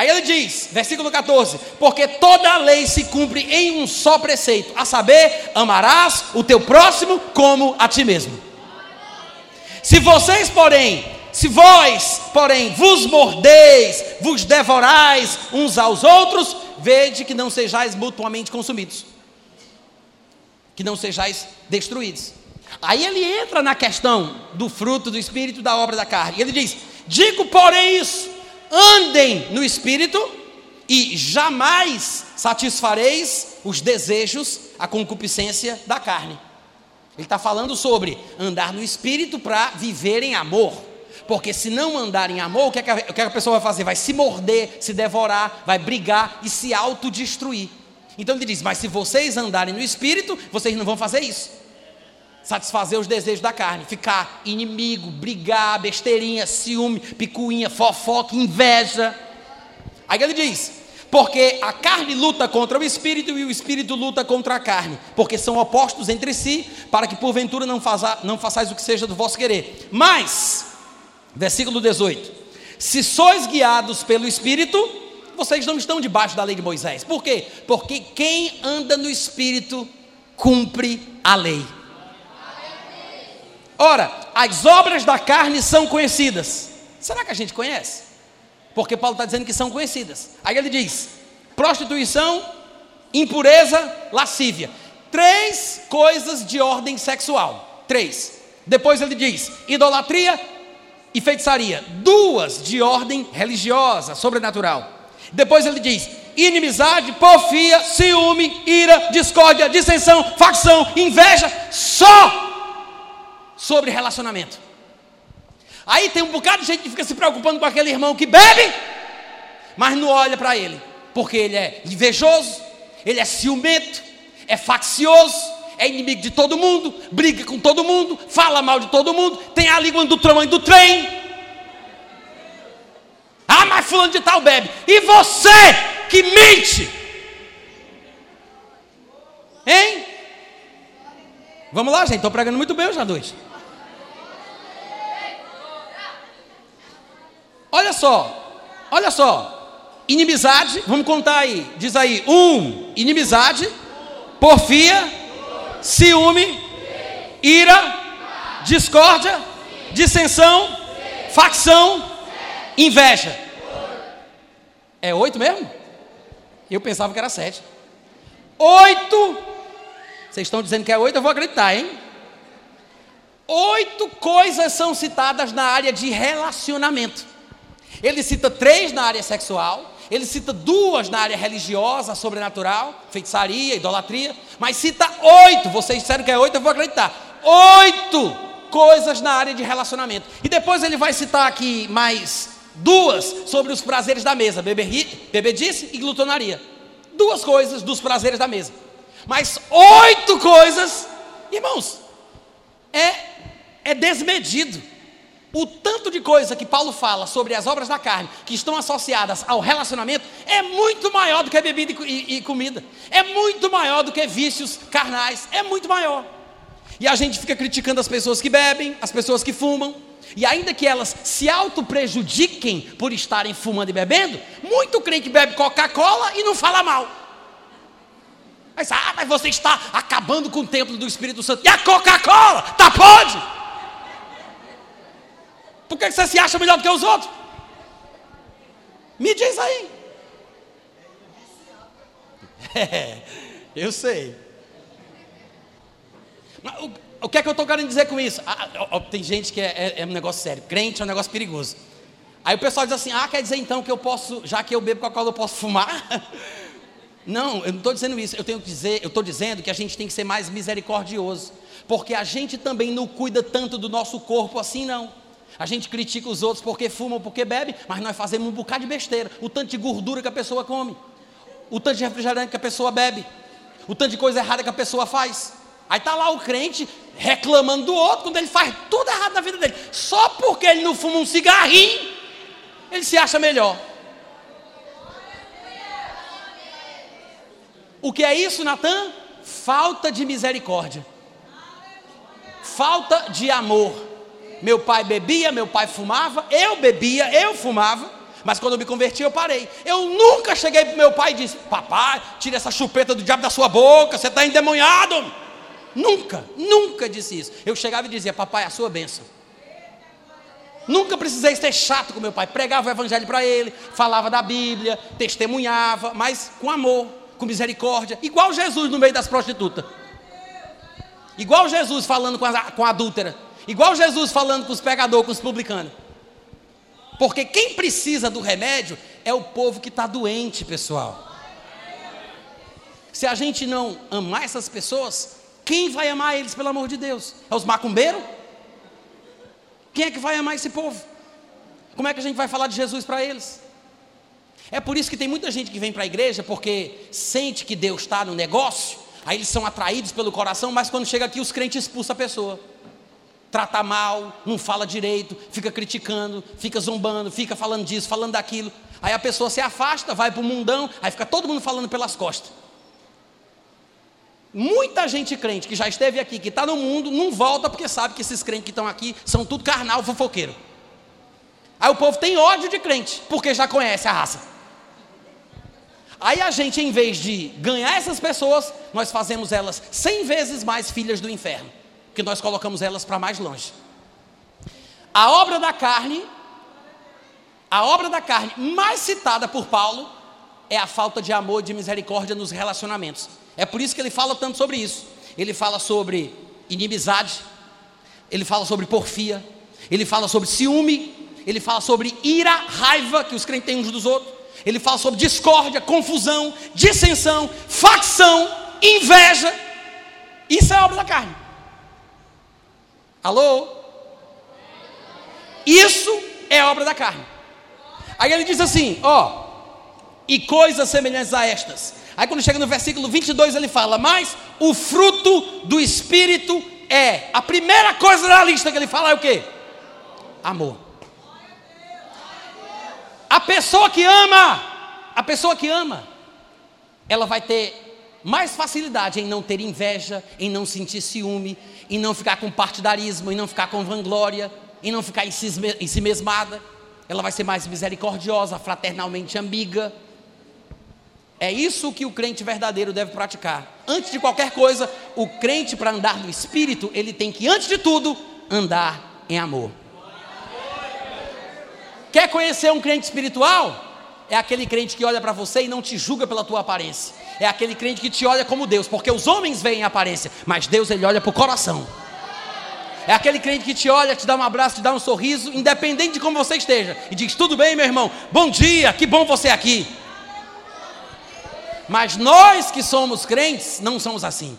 Aí ele diz, versículo 14: Porque toda a lei se cumpre em um só preceito, a saber, amarás o teu próximo como a ti mesmo. Se vocês, porém, se vós, porém, vos mordeis, vos devorais uns aos outros, vede que não sejais mutuamente consumidos que não sejais destruídos. Aí ele entra na questão do fruto do espírito da obra da carne. Ele diz: Digo, porém, isso: andem no espírito e jamais satisfareis os desejos, a concupiscência da carne. Ele está falando sobre andar no espírito para viver em amor. Porque se não andar em amor, o que, é que a, o que, é que a pessoa vai fazer? Vai se morder, se devorar, vai brigar e se autodestruir. Então ele diz: Mas se vocês andarem no espírito, vocês não vão fazer isso. Satisfazer os desejos da carne, ficar inimigo, brigar, besteirinha, ciúme, picuinha, fofoca, inveja. Aí ele diz: Porque a carne luta contra o espírito e o espírito luta contra a carne, porque são opostos entre si, para que porventura não, faça, não façais o que seja do vosso querer. Mas, versículo 18: Se sois guiados pelo espírito, vocês não estão debaixo da lei de Moisés. Por quê? Porque quem anda no Espírito cumpre a lei. Ora, as obras da carne são conhecidas. Será que a gente conhece? Porque Paulo está dizendo que são conhecidas. Aí ele diz: prostituição, impureza, lascívia. Três coisas de ordem sexual. Três. Depois ele diz: idolatria e feitiçaria. Duas de ordem religiosa, sobrenatural. Depois ele diz: inimizade, porfia, ciúme, ira, discórdia, dissensão, facção, inveja, só sobre relacionamento. Aí tem um bocado de gente que fica se preocupando com aquele irmão que bebe, mas não olha para ele, porque ele é invejoso, ele é ciumento, é faccioso, é inimigo de todo mundo, briga com todo mundo, fala mal de todo mundo, tem a língua do tamanho do trem. Ah, mas fulano de tal bebe. E você que mente? Hein? Vamos lá, gente. Estou pregando muito bem hoje à Olha só, olha só. Inimizade, vamos contar aí. Diz aí: um, inimizade, porfia, ciúme, ira, discórdia, dissensão, facção, inveja. É oito mesmo? Eu pensava que era sete. Oito. Vocês estão dizendo que é oito, eu vou acreditar, hein? Oito coisas são citadas na área de relacionamento. Ele cita três na área sexual, ele cita duas na área religiosa, sobrenatural, feitiçaria, idolatria, mas cita oito. Vocês disseram que é oito, eu vou acreditar. Oito coisas na área de relacionamento. E depois ele vai citar aqui mais duas sobre os prazeres da mesa: bebedice e glutonaria. Duas coisas dos prazeres da mesa. Mas oito coisas, irmãos, é, é desmedido. O tanto de coisa que Paulo fala sobre as obras da carne, que estão associadas ao relacionamento, é muito maior do que bebida e, e comida, é muito maior do que vícios carnais, é muito maior. E a gente fica criticando as pessoas que bebem, as pessoas que fumam, e ainda que elas se auto-prejudiquem por estarem fumando e bebendo, muito crente bebe Coca-Cola e não fala mal. Mas, ah, mas você está acabando com o templo do Espírito Santo. E a Coca-Cola? Tá pode? Por que você se acha melhor do que os outros? Me diz aí. É, eu sei. O, o, que é que eu estou querendo dizer com isso? Ah, ó, tem gente que é, é, é, um negócio sério. Crente é um negócio perigoso. Aí o pessoal diz assim: ah, quer dizer então que eu posso, já que eu bebo Coca-Cola, eu posso fumar? Não, eu não estou dizendo isso. Eu tenho que dizer, eu estou dizendo que a gente tem que ser mais misericordioso. Porque a gente também não cuida tanto do nosso corpo assim, não. A gente critica os outros porque fumam, porque bebem, mas nós fazemos um bocado de besteira. O tanto de gordura que a pessoa come, o tanto de refrigerante que a pessoa bebe, o tanto de coisa errada que a pessoa faz. Aí está lá o crente reclamando do outro quando ele faz tudo errado na vida dele. Só porque ele não fuma um cigarrinho, ele se acha melhor. O que é isso, Natan? Falta de misericórdia. Falta de amor. Meu pai bebia, meu pai fumava, eu bebia, eu fumava. Mas quando eu me converti, eu parei. Eu nunca cheguei para meu pai e disse: Papai, tira essa chupeta do diabo da sua boca, você está endemoniado. Nunca, nunca disse isso. Eu chegava e dizia: Papai, a sua bênção. Nunca precisei ser chato com meu pai. Pregava o evangelho para ele, falava da Bíblia, testemunhava, mas com amor, com misericórdia, igual Jesus no meio das prostitutas. Igual Jesus falando com a, com a adúltera. Igual Jesus falando com os pecadores, com os publicanos. Porque quem precisa do remédio é o povo que está doente, pessoal. Se a gente não amar essas pessoas, quem vai amar eles, pelo amor de Deus? É os macumbeiros? Quem é que vai amar esse povo? Como é que a gente vai falar de Jesus para eles? É por isso que tem muita gente que vem para a igreja porque sente que Deus está no negócio, aí eles são atraídos pelo coração, mas quando chega aqui os crentes expulsam a pessoa trata mal, não fala direito, fica criticando, fica zombando, fica falando disso, falando daquilo. Aí a pessoa se afasta, vai para o mundão, aí fica todo mundo falando pelas costas. Muita gente crente que já esteve aqui, que está no mundo, não volta porque sabe que esses crentes que estão aqui são tudo carnal, fofoqueiro. Aí o povo tem ódio de crente, porque já conhece a raça. Aí a gente, em vez de ganhar essas pessoas, nós fazemos elas cem vezes mais filhas do inferno que nós colocamos elas para mais longe. A obra da carne, a obra da carne mais citada por Paulo é a falta de amor e de misericórdia nos relacionamentos. É por isso que ele fala tanto sobre isso. Ele fala sobre inimizade, ele fala sobre porfia, ele fala sobre ciúme, ele fala sobre ira, raiva que os crentes têm uns dos outros, ele fala sobre discórdia, confusão, dissensão, facção, inveja. Isso é obra da carne. Alô? Isso é obra da carne. Aí ele diz assim: ó, e coisas semelhantes a estas. Aí quando chega no versículo 22 ele fala: Mas o fruto do Espírito é. A primeira coisa da lista que ele fala é o que? Amor. A pessoa que ama, a pessoa que ama, ela vai ter mais facilidade em não ter inveja, em não sentir ciúme, em não ficar com partidarismo, em não ficar com vanglória, em não ficar em si mesmada. Ela vai ser mais misericordiosa, fraternalmente amiga. É isso que o crente verdadeiro deve praticar. Antes de qualquer coisa, o crente, para andar no espírito, ele tem que, antes de tudo, andar em amor. Quer conhecer um crente espiritual? É aquele crente que olha para você e não te julga pela tua aparência. É aquele crente que te olha como Deus, porque os homens veem a aparência, mas Deus ele olha para o coração. É aquele crente que te olha, te dá um abraço, te dá um sorriso, independente de como você esteja, e diz: Tudo bem, meu irmão, bom dia, que bom você aqui. Mas nós que somos crentes, não somos assim.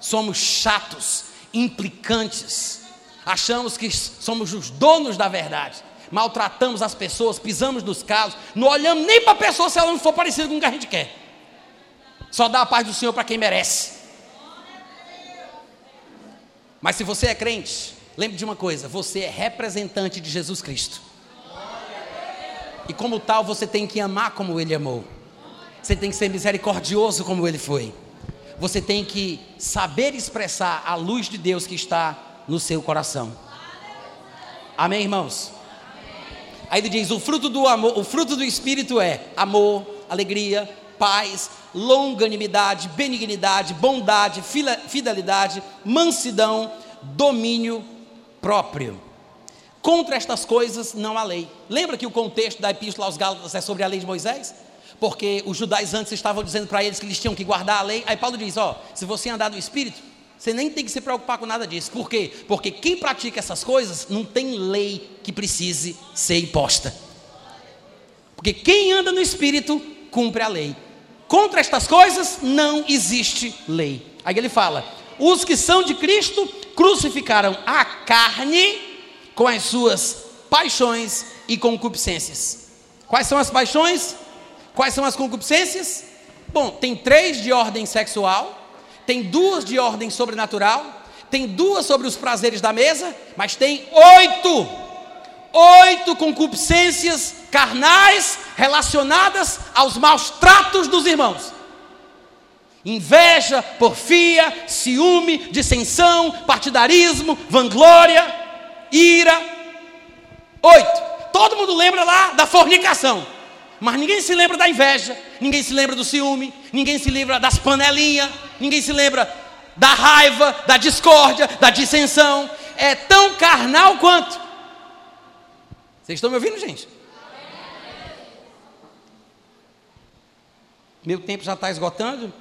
Somos chatos, implicantes. Achamos que somos os donos da verdade. Maltratamos as pessoas, pisamos nos calos, não olhamos nem para a pessoa se ela não for parecida com o que a gente quer. Só dá a paz do Senhor para quem merece. Mas se você é crente, lembre de uma coisa: você é representante de Jesus Cristo. E como tal, você tem que amar como Ele amou. Você tem que ser misericordioso como ele foi. Você tem que saber expressar a luz de Deus que está no seu coração. Amém, irmãos? Aí ele diz: o fruto do amor, o fruto do espírito é amor, alegria, paz, longanimidade, benignidade, bondade, fidelidade, mansidão, domínio próprio. Contra estas coisas não há lei. Lembra que o contexto da epístola aos Gálatas é sobre a lei de Moisés? porque os judaizantes estavam dizendo para eles que eles tinham que guardar a lei. Aí Paulo diz: Ó, se você andar no espírito, você nem tem que se preocupar com nada disso. Por quê? Porque quem pratica essas coisas não tem lei que precise ser imposta. Porque quem anda no espírito cumpre a lei. Contra estas coisas não existe lei. Aí ele fala: os que são de Cristo crucificaram a carne com as suas paixões e concupiscências. Quais são as paixões? Quais são as concupiscências? Bom, tem três de ordem sexual, tem duas de ordem sobrenatural, tem duas sobre os prazeres da mesa, mas tem oito, oito concupiscências carnais relacionadas aos maus tratos dos irmãos. Inveja, porfia, ciúme, dissensão, partidarismo, vanglória, ira. Oito. Todo mundo lembra lá da fornicação. Mas ninguém se lembra da inveja, ninguém se lembra do ciúme, ninguém se lembra das panelinhas, ninguém se lembra da raiva, da discórdia, da dissensão. É tão carnal quanto. Vocês estão me ouvindo, gente? Meu tempo já está esgotando.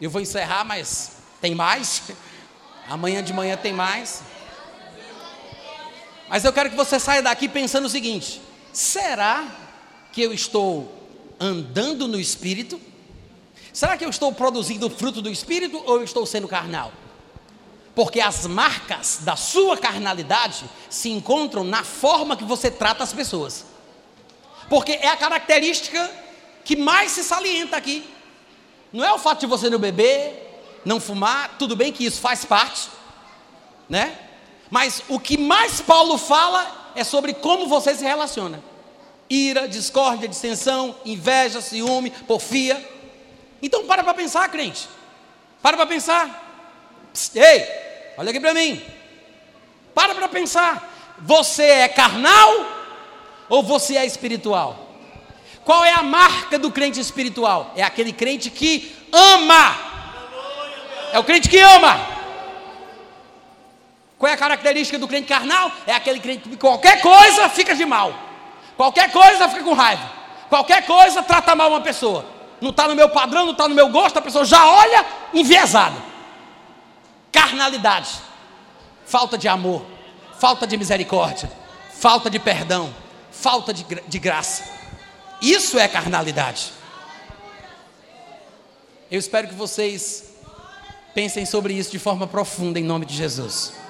Eu vou encerrar, mas tem mais. Amanhã de manhã tem mais. Mas eu quero que você saia daqui pensando o seguinte: será que eu estou andando no espírito? Será que eu estou produzindo fruto do espírito ou eu estou sendo carnal? Porque as marcas da sua carnalidade se encontram na forma que você trata as pessoas. Porque é a característica que mais se salienta aqui. Não é o fato de você não beber, não fumar, tudo bem que isso faz parte, né? Mas o que mais Paulo fala é sobre como você se relaciona ira, discórdia, dissensão, inveja, ciúme, porfia. Então para para pensar, crente. Para para pensar. Psst, ei, olha aqui para mim. Para para pensar. Você é carnal ou você é espiritual? Qual é a marca do crente espiritual? É aquele crente que ama. É o crente que ama. Qual é a característica do crente carnal? É aquele crente que qualquer coisa fica de mal. Qualquer coisa fica com raiva. Qualquer coisa trata mal uma pessoa. Não está no meu padrão, não está no meu gosto, a pessoa já olha enviesada. Carnalidade, falta de amor, falta de misericórdia, falta de perdão, falta de, de graça. Isso é carnalidade. Eu espero que vocês pensem sobre isso de forma profunda em nome de Jesus.